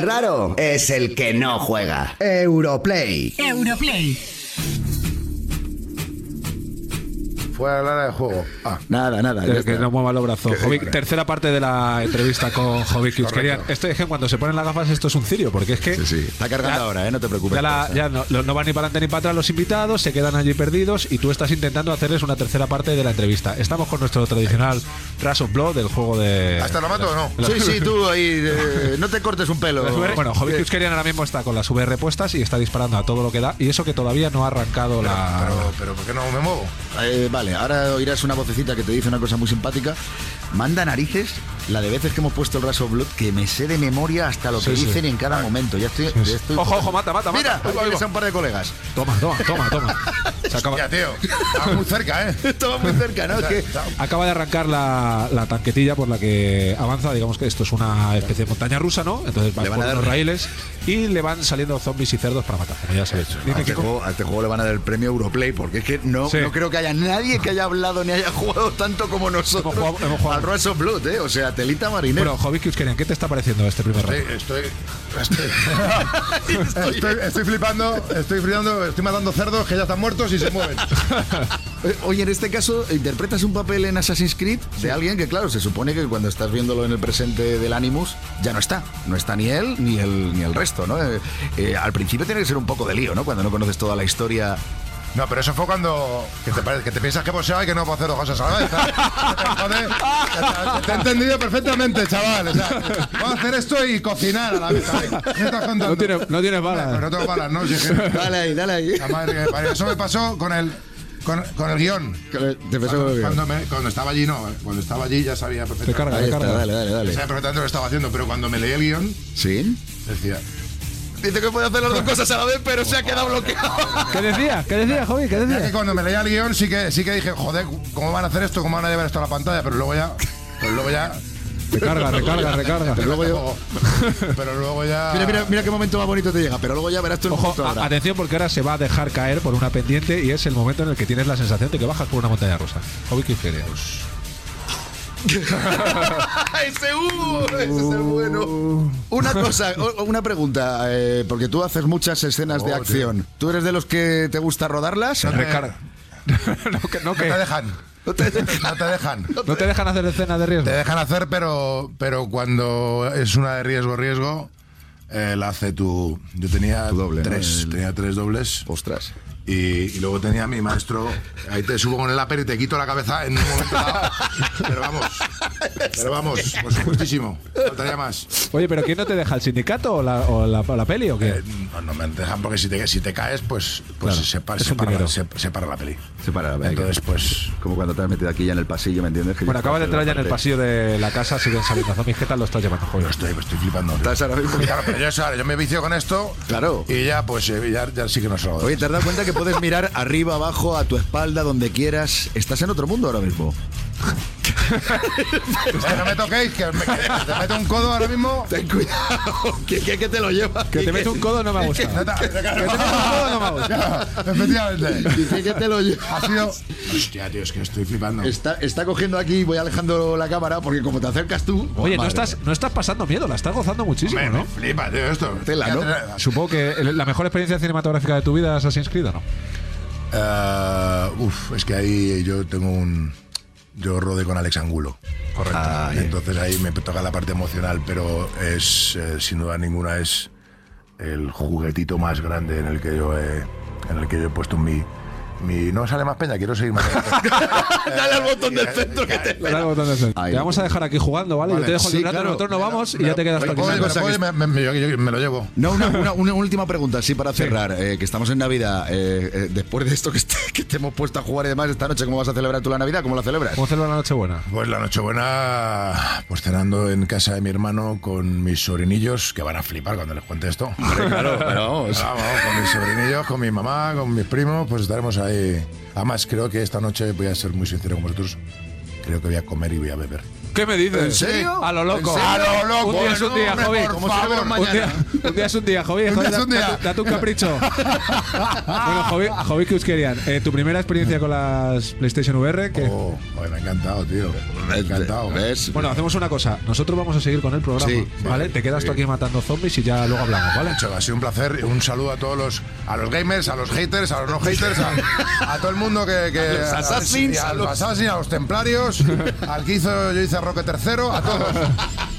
El raro es el que no juega. Europlay. Europlay. Fuera del área de juego. Ah, Nada, nada. Que, no mueva los brazos. Tercera parte de la entrevista con Jovic. Esto es que cuando se ponen las gafas esto es un cirio, porque es que Sí, sí. Está cargando Ya- ahora, ¿eh? No te preocupes. ya, la- no, no van ni para adelante ni para atrás los invitados, se quedan allí perdidos y tú estás intentando hacerles una tercera parte de la entrevista. Estamos con nuestro tradicional Rush of Blood del juego de... ¿Hasta lo mato o no? Sí, sí, tú ahí. eh, no te cortes un pelo. Bueno, Jovic Eh, Euskerian ahora mismo está con las VR puestas y está disparando a todo lo que da y eso que todavía no ha arrancado la... Pero, pero ¿por qué no me muevo? Eh, vale, ahora oirás una vocecita que te dice una cosa muy simpática. Manda narices la de veces que hemos puesto el Rush of Blood que me sé de memoria hasta lo que Sí, sí. dicen en cada momento. Ya estoy. ya estoy- Ojo, ojo, mata, mata, Mira, mata. ahí un par de colegas. Toma, toma, toma, toma. Se acaba, Ya, tío. Estaba muy cerca, ¿eh? Estaba muy cerca, ¿no? Es que- acaba de arrancar la, la tanquetilla por la que avanza. Digamos que esto es una especie de montaña rusa, ¿no? Entonces van Le van a dar- unos raíles y le van saliendo zombies y cerdos para matar, como ya sabéis. A Dime, este, juego, a este juego le van a dar el premio Europlay porque es que no, Sí. no creo que haya nadie que haya hablado ni haya jugado tanto como nosotros Hemos jugado- hemos jugado. al Rush of Blood, ¿eh? O sea, telita marinera. Bueno, Jovic Euskerian, ¿qué te está pareciendo este primer Estoy, rato? estoy, estoy, estoy, estoy flipando, estoy flipando, estoy matando cerdos que ya están muertos y se mueven. Oye, en este caso, interpretas un papel en Assassin's Creed de alguien que, claro, se supone que cuando estás viéndolo en el presente del Animus, ya no está. No está ni él ni el, ni el resto, ¿no? Eh, eh, al principio tiene que ser un poco de lío, ¿no? Cuando no conoces toda la historia. No, pero eso fue cuando que te, parece, que te piensas que poseo y que no puedo hacer dos cosas a la vez. Joder, te, te he entendido perfectamente, chaval. O sea, puedo hacer esto y cocinar a la vez. ¿Qué estás contando? No tienes no tienes balas. no tengo balas, ¿no? Si es que- Dale ahí, dale ahí. La madre que me parió. Eso me pasó con el, con, con el guion. Te Cuando, que- cuando me- cuando estaba allí, no. Cuando estaba allí ya sabía Te perfectamente. carga, Ahí te está, carga. dale, dale, dale. Sabía perfectamente lo que estaba haciendo, pero cuando me leí el guion, ¿Sí? decía. Dice que puede hacer las dos cosas a la vez, pero se ha quedado bloqueado. ¿Qué decía? ¿Qué decía, Jovic? ¿Qué Ya que decía? cuando me leía el guion sí que, sí que dije, joder, ¿cómo van a hacer esto? ¿Cómo van a llevar esto a la pantalla? Pero luego ya. Pero luego ya. Recarga, recarga, recarga. Pero luego, yo- pero luego ya. Mira, mira, mira qué momento más bonito te llega, pero luego ya verás tú el Ojo, momento a- ahora. atención porque ahora se va a dejar caer por una pendiente y es el momento en el que tienes la sensación de que bajas por una montaña rusa. Jovic Euskerian. ese, uh, ese es el bueno. Una cosa, una pregunta, eh, porque tú haces muchas escenas de Oh, acción. ¿Tú eres de los que te gusta rodarlas? Recarga. no, que, no, No que- te dejan. No te- No te dejan. no te dejan hacer escenas de riesgo. Te dejan hacer, pero, pero cuando es una de riesgo, riesgo, eh, la hace tu. Yo tenía Tu doble, ¿no? tres, El- tenía tres dobles. Ostras. Y, y luego tenía a mi maestro, ahí te subo con el lápiz y te quito la cabeza en un momento dado. Pero vamos, pero vamos, por supuestísimo. Faltaría más. Oye, pero ¿quién no te deja? ¿El sindicato o la, o la, o la peli o qué? Eh, no, no me dejan porque si te, si te caes, pues, pues Claro, se, para, se, para, dinero. se, se para la peli. Se para. Entonces, pues. Como cuando te has metido aquí ya en el pasillo, ¿me entiendes? Que Bueno, acaba de entrar ya en el la pasillo de la casa, siguen saliendo zombies. ¿Qué tal lo estás llevando, joven? Estoy, estoy flipando. Estás ahora mismo- Claro, pero yo, ahora, yo me vicio con esto. Claro. Y ya, pues eh, ya, ya sí que no salgo. de Oye, ¿te has dado cuenta que puedes mirar arriba, abajo, a tu espalda, donde quieras? Estás en otro mundo ahora mismo. No me toquéis, que, me, que te meto un codo ahora mismo. Ten cuidado, que, que, que te lo lleva. Que te mete un codo no me ha gustado. Que te mete un codo no me ha gustado. Efectivamente. Dice que te lo lleva. Ha sido. Hostia, tío, es que estoy flipando. Está, está cogiendo aquí, voy alejando la cámara, porque como te acercas tú. Oye, no estás, no estás pasando miedo, la estás gozando muchísimo, me ¿no? flipa, tío, esto. Tela, ¿no? Fíjate, Supongo que la mejor experiencia cinematográfica de tu vida es Assassin's Creed, ¿o no? Eh, uf, es que ahí yo tengo un. Yo rodé con Alex Angulo. Correcto. Ah, Entonces ahí me toca la parte emocional, pero es, eh, sin duda ninguna, es el juguetito más grande en el que yo he, en el que yo he puesto mi. Mi no sale más peña, quiero seguir más. Dale al botón del centro que te. Dale al botón de centro. Ahí. Te vamos a dejar aquí jugando, ¿vale? Vale. Yo te dejo el Sí, claro. nosotros nos vamos y ya te quedas puedo- me, lo llevo. No, una, una- una última pregunta, sí, para cerrar. eh, que estamos en Navidad. eh, eh, después de esto que, est- que te hemos puesto a jugar y demás esta noche, ¿cómo vas a celebrar tú la Navidad? ¿Cómo la celebras? ¿Cómo celebra la Nochebuena? Pues la Nochebuena, pues cenando en casa de mi hermano con mis sobrinillos, que van a flipar cuando les cuente esto. claro, pero vamos. Vamos, con mis sobrinillos, con mi mamá, con mis primos, pues estaremos ahí. Además, creo que esta noche, voy a ser muy sincero con vosotros, creo que voy a comer y voy a beber. ¿Qué me dices? ¿En serio? A lo loco. ¿En serio? A lo loco. Un día es un día, Jovi. por no un favor. Un día, mañana. un día es un día, Jovi. Un día es un día. Date, date un capricho. bueno, Jovi, Jovi Kuskerian, eh, tu primera experiencia con las PlayStation VR, que Oh, joder, me ha encantado, tío. Me ha encantado. ¿Ves? Bueno, hacemos una cosa. Nosotros vamos a seguir con el programa, Sí, ¿vale? Te quedas tú aquí matando zombies y ya luego hablamos, ¿vale? Nacho, ha sido un placer. Un saludo a todos los, a los gamers, a los haters, a los no haters, a, a todo el mundo que. que A los assassins, a, a los los- assassins, a los templarios, al que hizo, yo hice Roque tercero, a todos.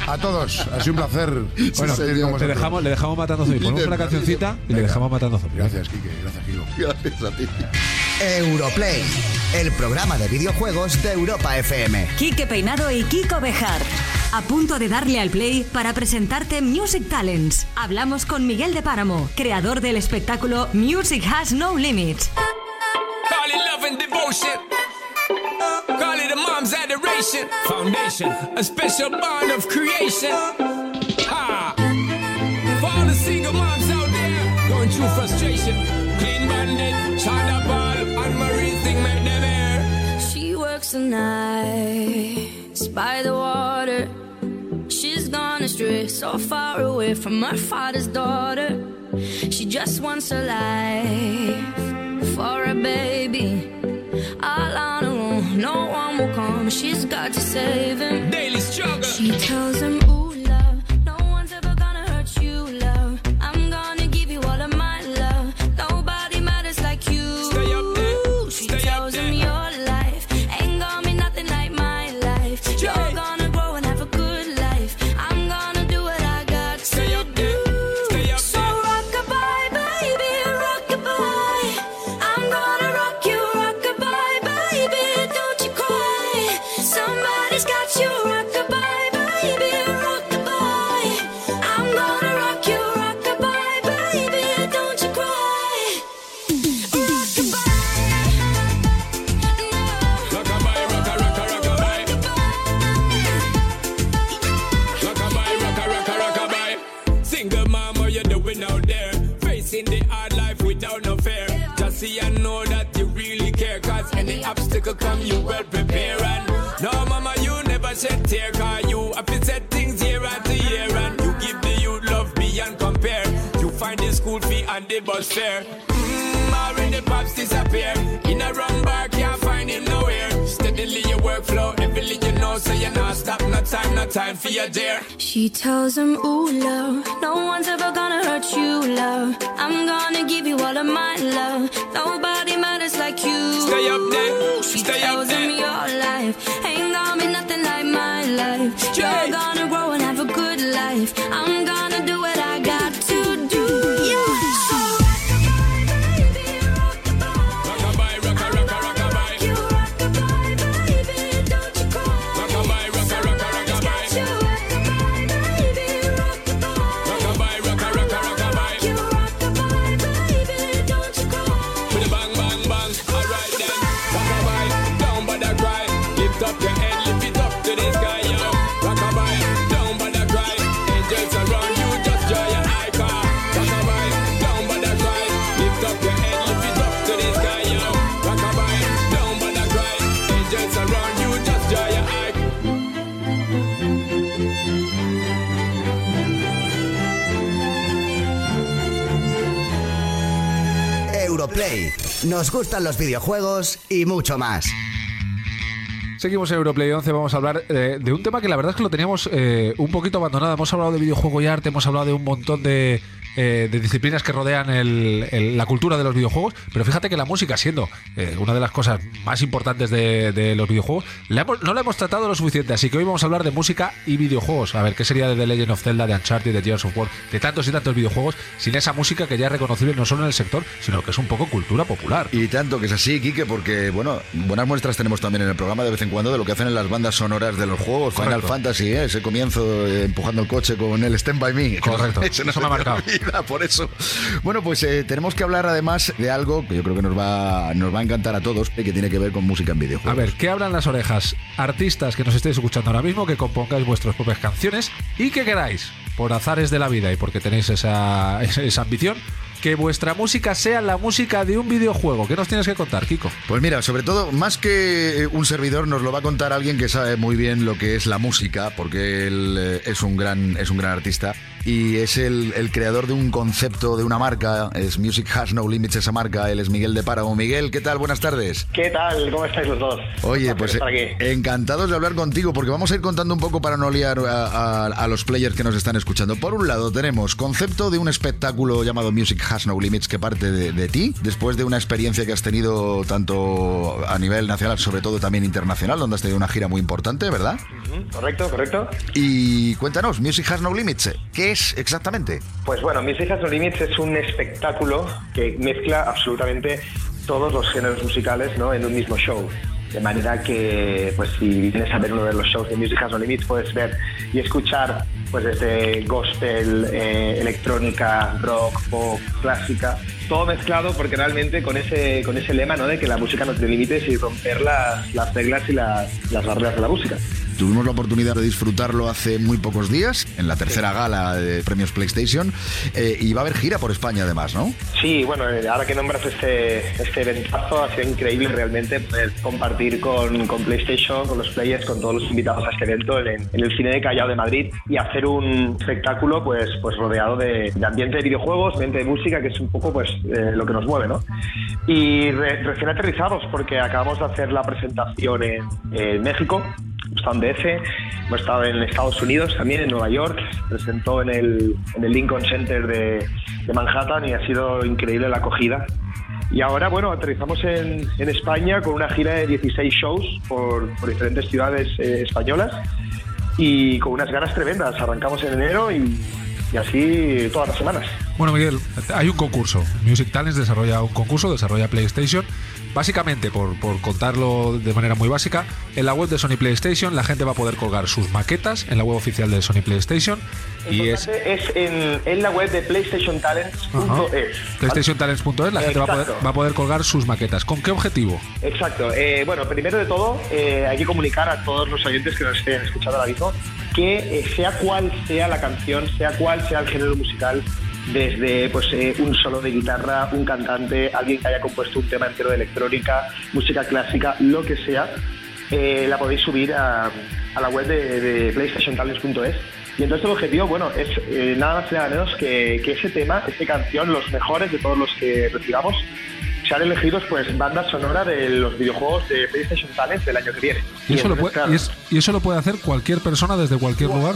A todos. Ha sido un placer. Bueno, con vosotros. dejamos, le dejamos matando zombies. Ponemos una cancioncita y le dejamos matando zombies. Gracias, Kike. Gracias, Kiko. Gracias a ti. Europlay, el programa de videojuegos de Europa FM. Quique Peinado y Kiko Bejar. A punto de darle al play para presentarte Music Talents. Hablamos con Miguel de Páramo, creador del espectáculo Music Has No Limits. Foundation, a special bond of creation. Ha! For all the single moms out there going through frustration. Clean and thing make them air. She works the nights by the water. She's gone astray, so far away from her father's daughter. She just wants a life for a baby. All on no one will come. She's got to save him. Daily struggle. She tells him, Cause any obstacle come, you well prepare. And no, mama, you never shed tear. Cause you have to set things year after year. And you give the youth love beyond compare. You find the school fee and the bus fare. Mm, already pops disappear. In a wrong bar, can't find him nowhere. Time, no time for your dear. She tells him, Ooh, love, no one's ever gonna hurt you, love. I'm gonna give you all of my love. Nobody matters like you. Stay up there, She stay up tells there. him your life ain't gonna be nothing like my life. You're gonna grow and have a good life. I'm gonna do Europlay, nos gustan los videojuegos y mucho más. Seguimos en Europlay 11, vamos a hablar eh, de un tema que la verdad es que lo teníamos eh, un poquito abandonado. Hemos hablado de videojuego y arte, hemos hablado de un montón de, eh, disciplinas que rodean la cultura de los videojuegos, pero fíjate que la música, siendo una de las cosas más importantes de, los videojuegos, no la hemos tratado lo suficiente. Así que hoy vamos a hablar de música y videojuegos. A ver, ¿qué sería de The Legend of Zelda, de Uncharted, de Gears of War, de tantos y tantos videojuegos, sin esa música que ya es reconocible no solo en el sector, sino que es un poco cultura popular? Y tanto que es así, Quique, porque, bueno, buenas muestras tenemos también en el programa de vez en cuando de lo que hacen en las bandas sonoras de los juegos. Final Correcto. Fantasy, ¿eh? ese comienzo eh, empujando el coche con el Stand By Me. Correcto. Eso me ha marcado. por eso. Bueno, pues eh, tenemos que hablar además de algo que yo creo que nos va, nos va a encantar a todos y que tiene que ver con música en videojuegos. A ver, ¿qué hablan las orejas? Artistas que nos estéis escuchando ahora mismo, que compongáis vuestras propias canciones y que queráis, por azares de la vida y porque tenéis esa, esa ambición, que vuestra música sea la música de un videojuego. ¿Qué nos tienes que contar, Kiko? Pues mira, sobre todo, más que eh, un servidor, nos lo va a contar alguien que sabe muy bien lo que es la música, porque él eh, es un gran, es un gran artista y es el, el creador de un concepto, de una marca. Es Music Has No Limits esa marca. Él es Miguel de Páramo. Miguel, ¿qué tal? Buenas tardes. ¿Qué tal? ¿Cómo estáis los dos? Oye, pues eh, encantados de hablar contigo porque vamos a ir contando un poco para no liar a, a- a los players que nos están escuchando. Por un lado tenemos concepto de un espectáculo llamado Music Has No Limits que parte de, de ti, después de una experiencia que has tenido tanto a nivel nacional, sobre todo también internacional, donde has tenido una gira muy importante, ¿verdad? Correcto, correcto. Y cuéntanos, Music Has No Limits, ¿qué es exactamente? Pues bueno, Music Has No Limits es un espectáculo que mezcla absolutamente todos los géneros musicales ¿no? en un mismo show. De manera que, pues si vienes a ver uno de los shows de Music Has No Limits, puedes ver y escuchar pues desde gospel, eh, electrónica, rock, pop, clásica, todo mezclado porque realmente con ese, con ese lema ¿no? de que la música no tiene límites y romper las, las reglas y las, las barreras de la música. Tuvimos la oportunidad de disfrutarlo hace muy pocos días, en la tercera gala de premios PlayStation, eh, y va a haber gira por España además, ¿no? Sí, bueno, eh, ahora que nombras este, este eventazo, ha sido increíble realmente poder compartir con, con PlayStation, con los players, con todos los invitados a este evento en, en el cine de Callao de Madrid y hacer un espectáculo pues, pues rodeado de, de ambiente de videojuegos, ambiente de música, que es un poco pues eh, lo que nos mueve, ¿no? Y re- recién aterrizados, porque acabamos de hacer la presentación en, en México, estado en DF, hemos estado en Estados Unidos también, en Nueva York, se presentó en el, en el Lincoln Center de, de Manhattan y ha sido increíble la acogida. Y ahora, bueno, aterrizamos en, en España con una gira de 16 shows por, por diferentes ciudades eh, españolas y con unas ganas tremendas. Arrancamos en enero y, y así todas las semanas. Bueno, Miguel, hay un concurso. Music Talents desarrolla un concurso, desarrolla PlayStation. Básicamente, por, por contarlo de manera muy básica, en la web de Sony PlayStation la gente va a poder colgar sus maquetas en la web oficial de Sony PlayStation y es es en, en la web de PlayStationTalents.es. PlayStationTalents.es, la gente va a, poder, va a poder colgar sus maquetas. ¿Con qué objetivo? Exacto. Eh, bueno, primero de todo, eh, hay que comunicar a todos los oyentes que nos estén escuchando ahora mismo que eh, sea cual sea la canción, sea cual sea el género musical, desde pues eh, un solo de guitarra, un cantante, alguien que haya compuesto un tema entero de electrónica, música clásica, lo que sea, eh, la podéis subir a, a la web de, de. Y entonces el objetivo, bueno, es nada más y nada menos que, que ese tema, esa canción, los mejores de todos los que recibamos, sean elegidos pues banda sonora de los videojuegos de PlayStation Talents del año que viene. Y eso, lo puede, claro, y, es- y eso lo puede hacer cualquier persona desde cualquier lugar.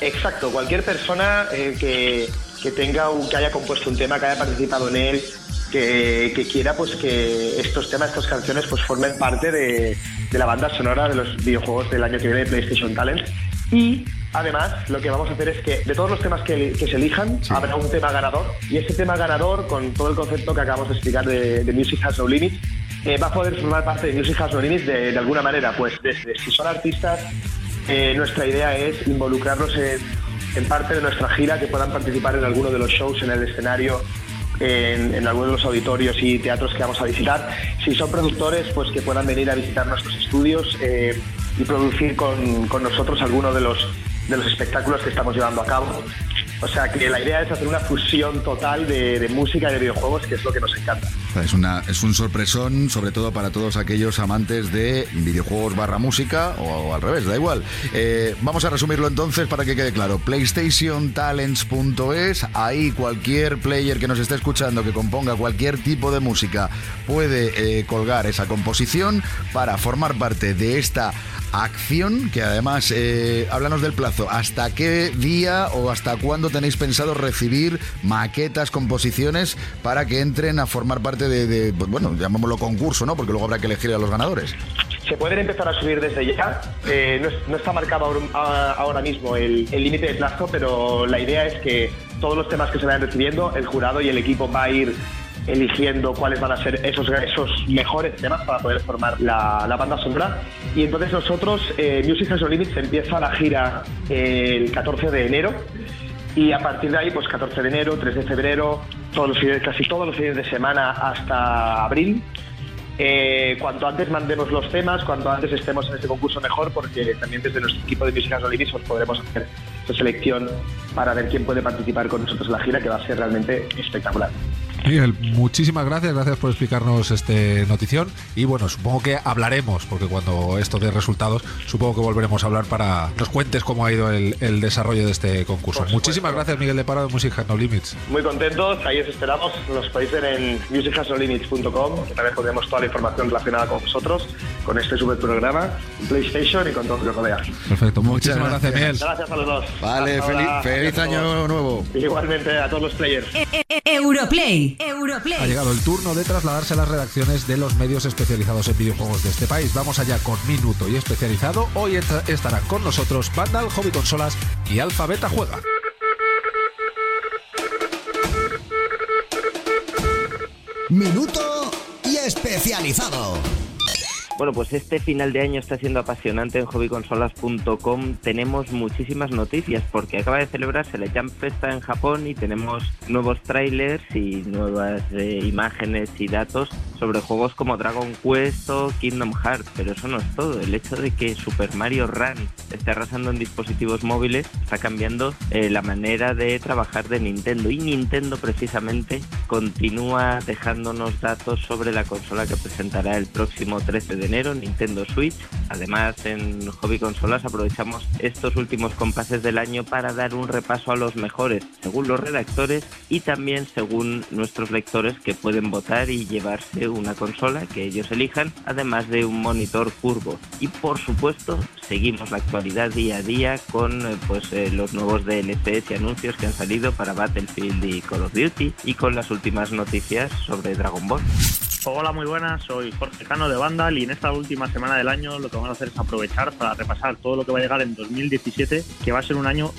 Exacto, cualquier persona eh, que, que tenga un, que haya compuesto un tema, que haya participado en él, que, que quiera pues que estos temas, estas canciones pues formen parte de, de la banda sonora de los videojuegos del año que viene de PlayStation Talents. Y además lo que vamos a hacer es que de todos los temas que, que se elijan habrá un tema ganador. Y ese tema ganador con todo el concepto que acabamos de explicar de, de Music Has No Limits eh, va a poder formar parte de Music Has No Limits de, de alguna manera, pues desde si son artistas eh, nuestra idea es involucrarlos en, en parte de nuestra gira, que puedan participar en alguno de los shows en el escenario, en, en alguno de los auditorios y teatros que vamos a visitar. Si son productores, pues que puedan venir a visitar nuestros estudios eh, y producir con, con nosotros alguno de los, de los espectáculos que estamos llevando a cabo. O sea que la idea es hacer una fusión total de, de música y de videojuegos, que es lo que nos encanta. Es, una, es un sorpresón, sobre todo para todos aquellos amantes de videojuegos barra música o, al revés, da igual. Eh, vamos a resumirlo entonces para que quede claro. PlayStationTalents.es, ahí cualquier player que nos esté escuchando que componga cualquier tipo de música puede eh, colgar esa composición para formar parte de esta acción que además, eh, háblanos del plazo. ¿Hasta qué día o hasta cuándo tenéis pensado recibir maquetas, composiciones para que entren a formar parte de, pues, bueno, llamémoslo concurso, ¿no? Porque luego habrá que elegir a los ganadores. Se pueden empezar a subir desde ya. Eh, no, no está marcado ahora, mismo el límite de plazo, pero la idea es que todos los temas que se vayan recibiendo, el jurado y el equipo va a ir eligiendo cuáles van a ser esos, esos mejores temas para poder formar la, la banda sonora. Y entonces nosotros, eh, Music Has No Limits, empieza la gira el 14 de enero. Y a partir de ahí, pues 14 de enero, 3 de febrero, todos los casi todos los fines de semana hasta abril. Eh, cuanto antes mandemos los temas, cuanto antes estemos en este concurso mejor, porque también desde nuestro equipo de Music No Limits os podremos hacer esta selección para ver quién puede participar con nosotros en la gira, que va a ser realmente espectacular. Miguel, muchísimas gracias, gracias por explicarnos este notición y bueno, supongo que hablaremos, porque cuando esto dé resultados, supongo que volveremos a hablar para nos cuentes cómo ha ido el, el desarrollo de este concurso. Muchísimas gracias Miguel de Parado de Music Has No Limits. Muy contentos, ahí os esperamos. Nos podéis ver en musichasnolimits.com, que también pondremos toda la información relacionada con vosotros, con este super programa, PlayStation y con todo lo que rodea. Perfecto, muchísimas gracias, Miguel. Gracias a los dos. Vale, Hasta feliz, ahora. feliz año nuevo. Igualmente a todos los players. E- Europlay. Ha llegado el turno de trasladarse a las redacciones de los medios especializados en videojuegos de este país. Vamos allá con Minuto y Especializado. Hoy estarán con nosotros Vandal, Hobby Consolas y Alfa Beta Juega. Minuto y especializado. Bueno, pues este final de año está siendo apasionante en hobbyconsolas.com. Tenemos muchísimas noticias porque acaba de celebrarse la Jump Festa en Japón y tenemos nuevos trailers y nuevas eh, imágenes y datos sobre juegos como Dragon Quest o Kingdom Hearts. Pero eso no es todo. El hecho de que Super Mario Run esté arrasando en dispositivos móviles está cambiando eh, la manera de trabajar de Nintendo. Y Nintendo precisamente continúa dejándonos datos sobre la consola que presentará el próximo 13 de enero, Nintendo Switch. Además, en Hobby Consolas aprovechamos estos últimos compases del año para dar un repaso a los mejores, según los redactores y también según nuestros lectores que pueden votar y llevarse una consola que ellos elijan, además de un monitor curvo. Y por supuesto, seguimos la actualidad día a día con eh, pues eh, los nuevos DLCs y anuncios que han salido para Battlefield y Call of Duty y con las últimas noticias sobre Dragon Ball. Hola, muy buenas, soy Jorge Cano de Vandal y en esta última semana del año lo que vamos a hacer es aprovechar para repasar todo lo que va a llegar en 2017, que va a ser un año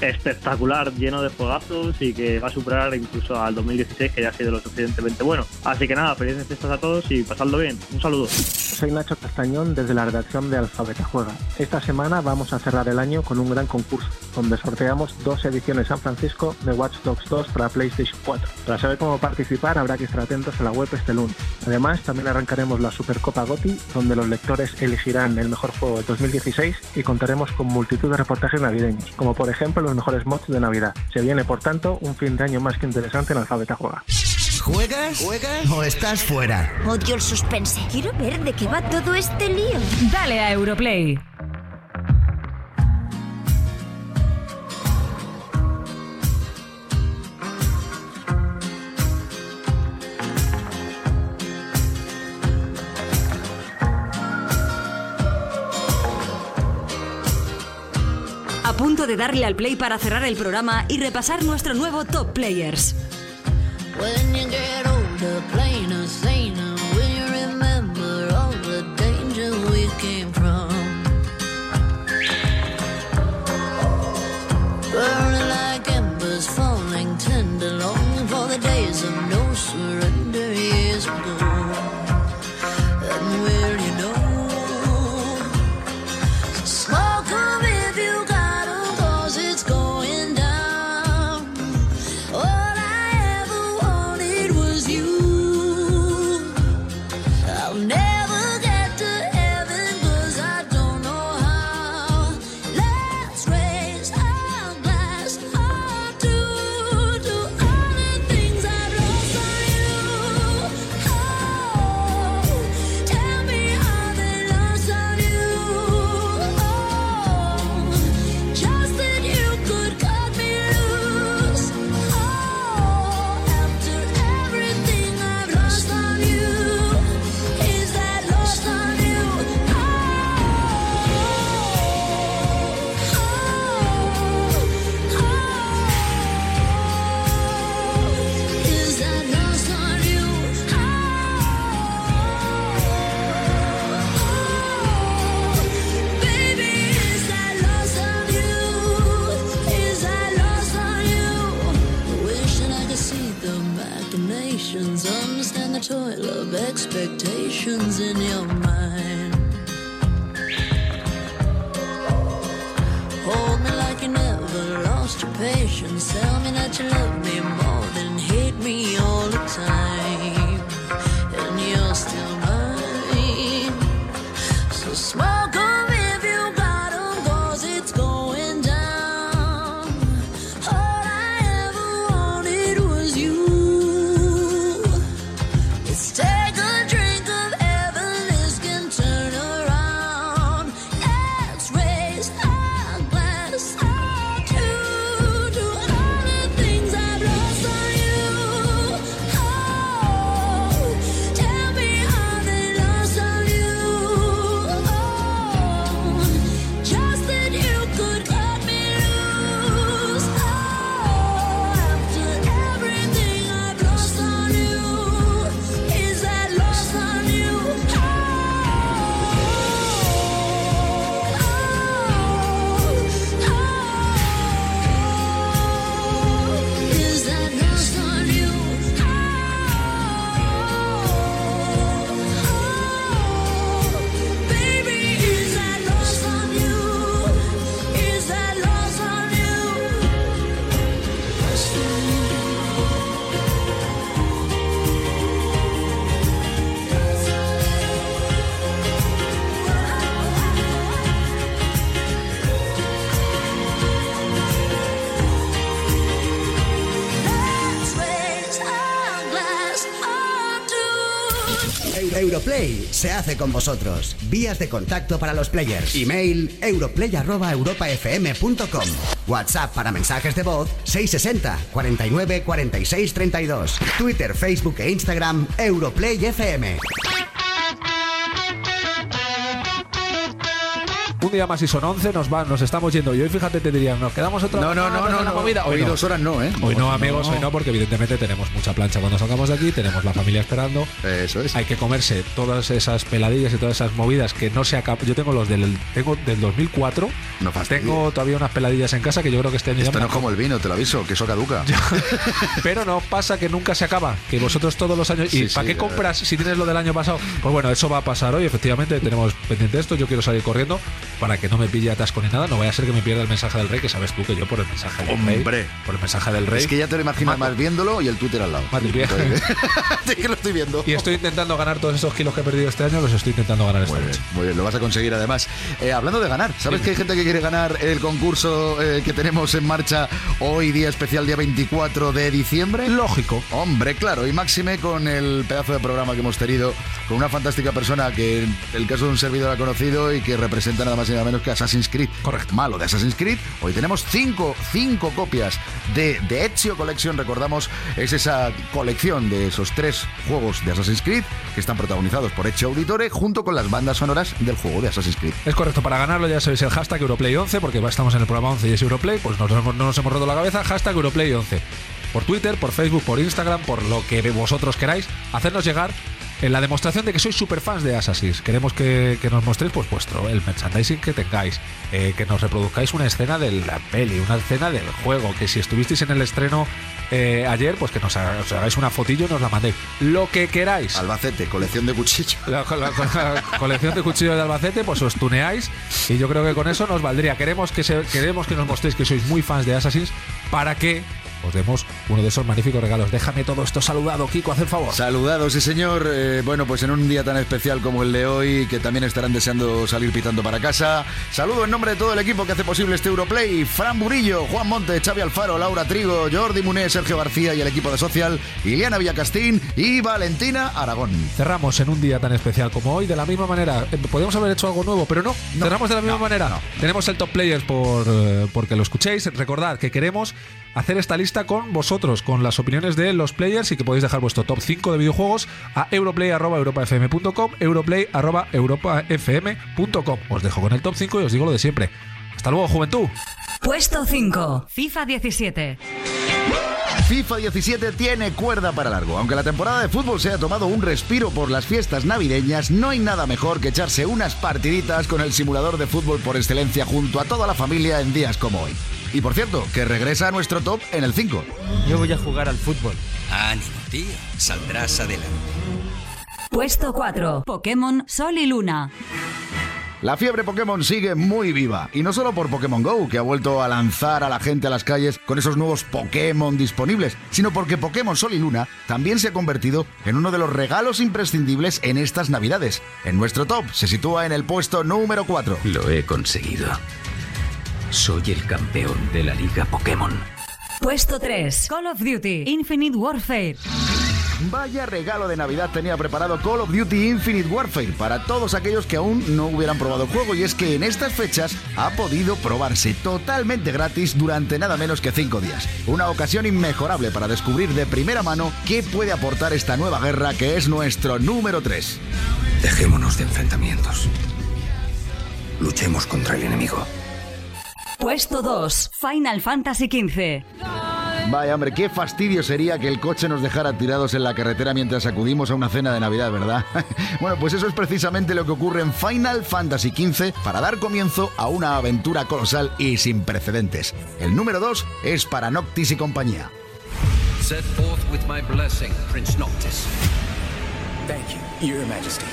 espectacular, lleno de juegazos y que va a superar incluso al 2016, que ya ha sido lo suficientemente bueno. Así que nada, felices fiestas a todos y pasadlo bien. Un saludo. Soy Nacho Castañón desde la redacción de Alfabeta Juega. Esta semana vamos a cerrar el año con un gran concurso, donde sorteamos dos ediciones San Francisco de Watch Dogs 2 para PlayStation 4. Para saber cómo participar habrá que estar atentos a la web este lunes. Además, también arrancaremos la Supercopa GOTI, donde los lectores elegirán el mejor juego de 2016 y contaremos con multitud de reportajes navideños, como por ejemplo los mejores mods de Navidad. Se viene, por tanto, un fin de año más que interesante en Alfabeta Juega. ¿Juegas? ¿Juegas? ¿O estás fuera? Odio el suspense. Quiero ver de qué va todo este lío. Dale a Europlay. Punto de darle al play para cerrar el programa y repasar nuestro nuevo Top Players. Se hace con vosotros. Vías de contacto para los players. Email europlay@europafm.com. WhatsApp para mensajes de voz 660 49 46 32. Twitter, Facebook e Instagram Europlay FM. Día más y son 11, nos, va, nos estamos yendo. Y hoy, fíjate, te dirían, nos quedamos otra No, no, no, no, no. movida. Hoy no. dos horas no, ¿eh? Hoy no, Hoy amigos, no. hoy no, porque evidentemente tenemos mucha plancha cuando salgamos de aquí, tenemos la familia esperando. Eso es. Hay que comerse todas esas peladillas y todas esas movidas que no se acaban. Yo tengo los del, tengo del 2004. No tengo todavía unas peladillas en casa que yo creo que este año ya Esto me no es como el vino, te lo aviso, que eso caduca. Pero no pasa que nunca se acaba, que vosotros todos los años. ¿Y Sí, para sí, qué compras si tienes lo del año pasado? Pues bueno, eso va a pasar hoy, efectivamente, tenemos pendiente esto. Yo quiero salir corriendo para que no me pille atasco ni nada. No vaya a ser que me pierda el mensaje del rey, que sabes tú que yo por el mensaje del rey. Hombre. Por el mensaje del rey. Es que ya te lo imaginas Mato. más viéndolo y el Twitter al lado. Madre mía. Sí que lo estoy viendo. Y estoy intentando ganar todos esos kilos que he perdido este año, los estoy intentando ganar noche. bien, muy bien, lo vas a conseguir además. Eh, hablando de ganar, ¿sabes que hay gente que quiere ganar el concurso eh, que tenemos en marcha hoy, día especial, día 24 de diciembre? Lógico. Hombre, claro, y máxime con el pedazo de programa que hemos tenido, con una fantástica persona que el caso de un servidor ha conocido y que representa nada más nada menos que Assassin's Creed. Correcto. Malo de Assassin's Creed. Hoy tenemos cinco, cinco copias de, de Ezio Collection, recordamos, es esa colección de esos tres juegos de Assassin's Creed que están protagonizados por Ezio Auditore junto con las bandas sonoras del juego de Assassin's Creed. Es correcto, para ganarlo ya sabéis el hashtag Europlay11, porque estamos en el programa 11 y es Europlay, pues nos no nos hemos roto la cabeza, hashtag Europlay11. Por Twitter, por Facebook, por Instagram, por lo que vosotros queráis, hacernos llegar en la demostración de que sois superfans de Assassin's. Queremos que, que nos mostréis pues vuestro, el merchandising que tengáis, eh, que nos reproduzcáis una escena de la peli, una escena del juego, que si estuvisteis en el estreno eh, ayer, pues que nos, os hagáis una fotillo y nos la mandéis. Lo que queráis. Albacete, colección de cuchillos. La, la- la colección de cuchillos de Albacete, pues os tuneáis y yo creo que con eso nos valdría. Queremos que, se- queremos que nos mostréis que sois muy fans de Assassin's para que os demos uno de esos magníficos regalos. Déjame todo esto saludado, Kiko, haz el favor. Saludados, sí señor. Eh, bueno, pues en un día tan especial como el de hoy, que también estarán deseando salir pitando para casa. Saludo en nombre de todo el equipo que hace posible este Europlay. Fran Burillo, Juan Monte, Xavi Alfaro, Laura Trigo, Jordi Muné, Sergio García y el equipo de Social, Iliana Villacastín y Valentina Aragón. Cerramos en un día tan especial como hoy de la misma manera. Eh, Podríamos haber hecho algo nuevo, pero no. Cerramos de la misma manera. Tenemos el top players por eh, porque lo escuchéis. Recordad que queremos hacer esta lista con vosotros, con las opiniones de los players y que podéis dejar vuestro top 5 de videojuegos a europlay.europafm.com, europlay.europafm.com. Os dejo con el top 5 y os digo lo de siempre. Hasta luego, juventud. Puesto 5. FIFA 17. FIFA 17 tiene cuerda para largo. Aunque la temporada de fútbol se ha tomado un respiro por las fiestas navideñas, no hay nada mejor que echarse unas partiditas con el simulador de fútbol por excelencia junto a toda la familia en días como hoy. Y por cierto, que regresa a nuestro top en el 5. Yo voy a jugar al fútbol. Ánimo, tío. Saldrás adelante. Puesto 4. Pokémon Sol y Luna. La fiebre Pokémon sigue muy viva, y no solo por Pokémon Go, que ha vuelto a lanzar a la gente a las calles con esos nuevos Pokémon disponibles, sino porque Pokémon Sol y Luna también se ha convertido en uno de los regalos imprescindibles en estas navidades. En nuestro top se sitúa en el puesto número 4. Lo he conseguido. Soy el campeón de la Liga Pokémon. Puesto 3. Call of Duty Infinite Warfare. Vaya regalo de Navidad tenía preparado Call of Duty Infinite Warfare para todos aquellos que aún no hubieran probado el juego y es que en estas fechas ha podido probarse totalmente gratis durante nada menos que 5 días. Una ocasión inmejorable para descubrir de primera mano qué puede aportar esta nueva guerra que es nuestro número 3. Dejémonos de enfrentamientos. Luchemos contra el enemigo. Puesto 2. Final Fantasy XV. Vaya hombre, qué fastidio sería que el coche nos dejara tirados en la carretera mientras acudimos a una cena de Navidad, ¿verdad? bueno, pues eso es precisamente lo que ocurre en Final Fantasy XV para dar comienzo a una aventura colosal y sin precedentes. El número 2 es para Noctis y compañía. Set forth with my blessing, Prince Noctis. Thank you, Your Majesty.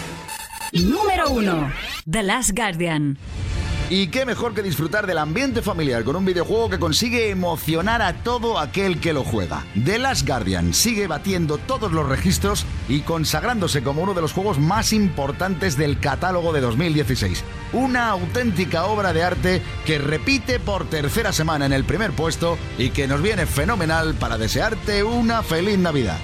Número 1. The Last Guardian. Y qué mejor que disfrutar del ambiente familiar con un videojuego que consigue emocionar a todo aquel que lo juega. The Last Guardian sigue batiendo todos los registros y consagrándose como uno de los juegos más importantes del catálogo de 2016. Una auténtica obra de arte que repite por tercera semana en el primer puesto y que nos viene fenomenal para desearte una feliz Navidad.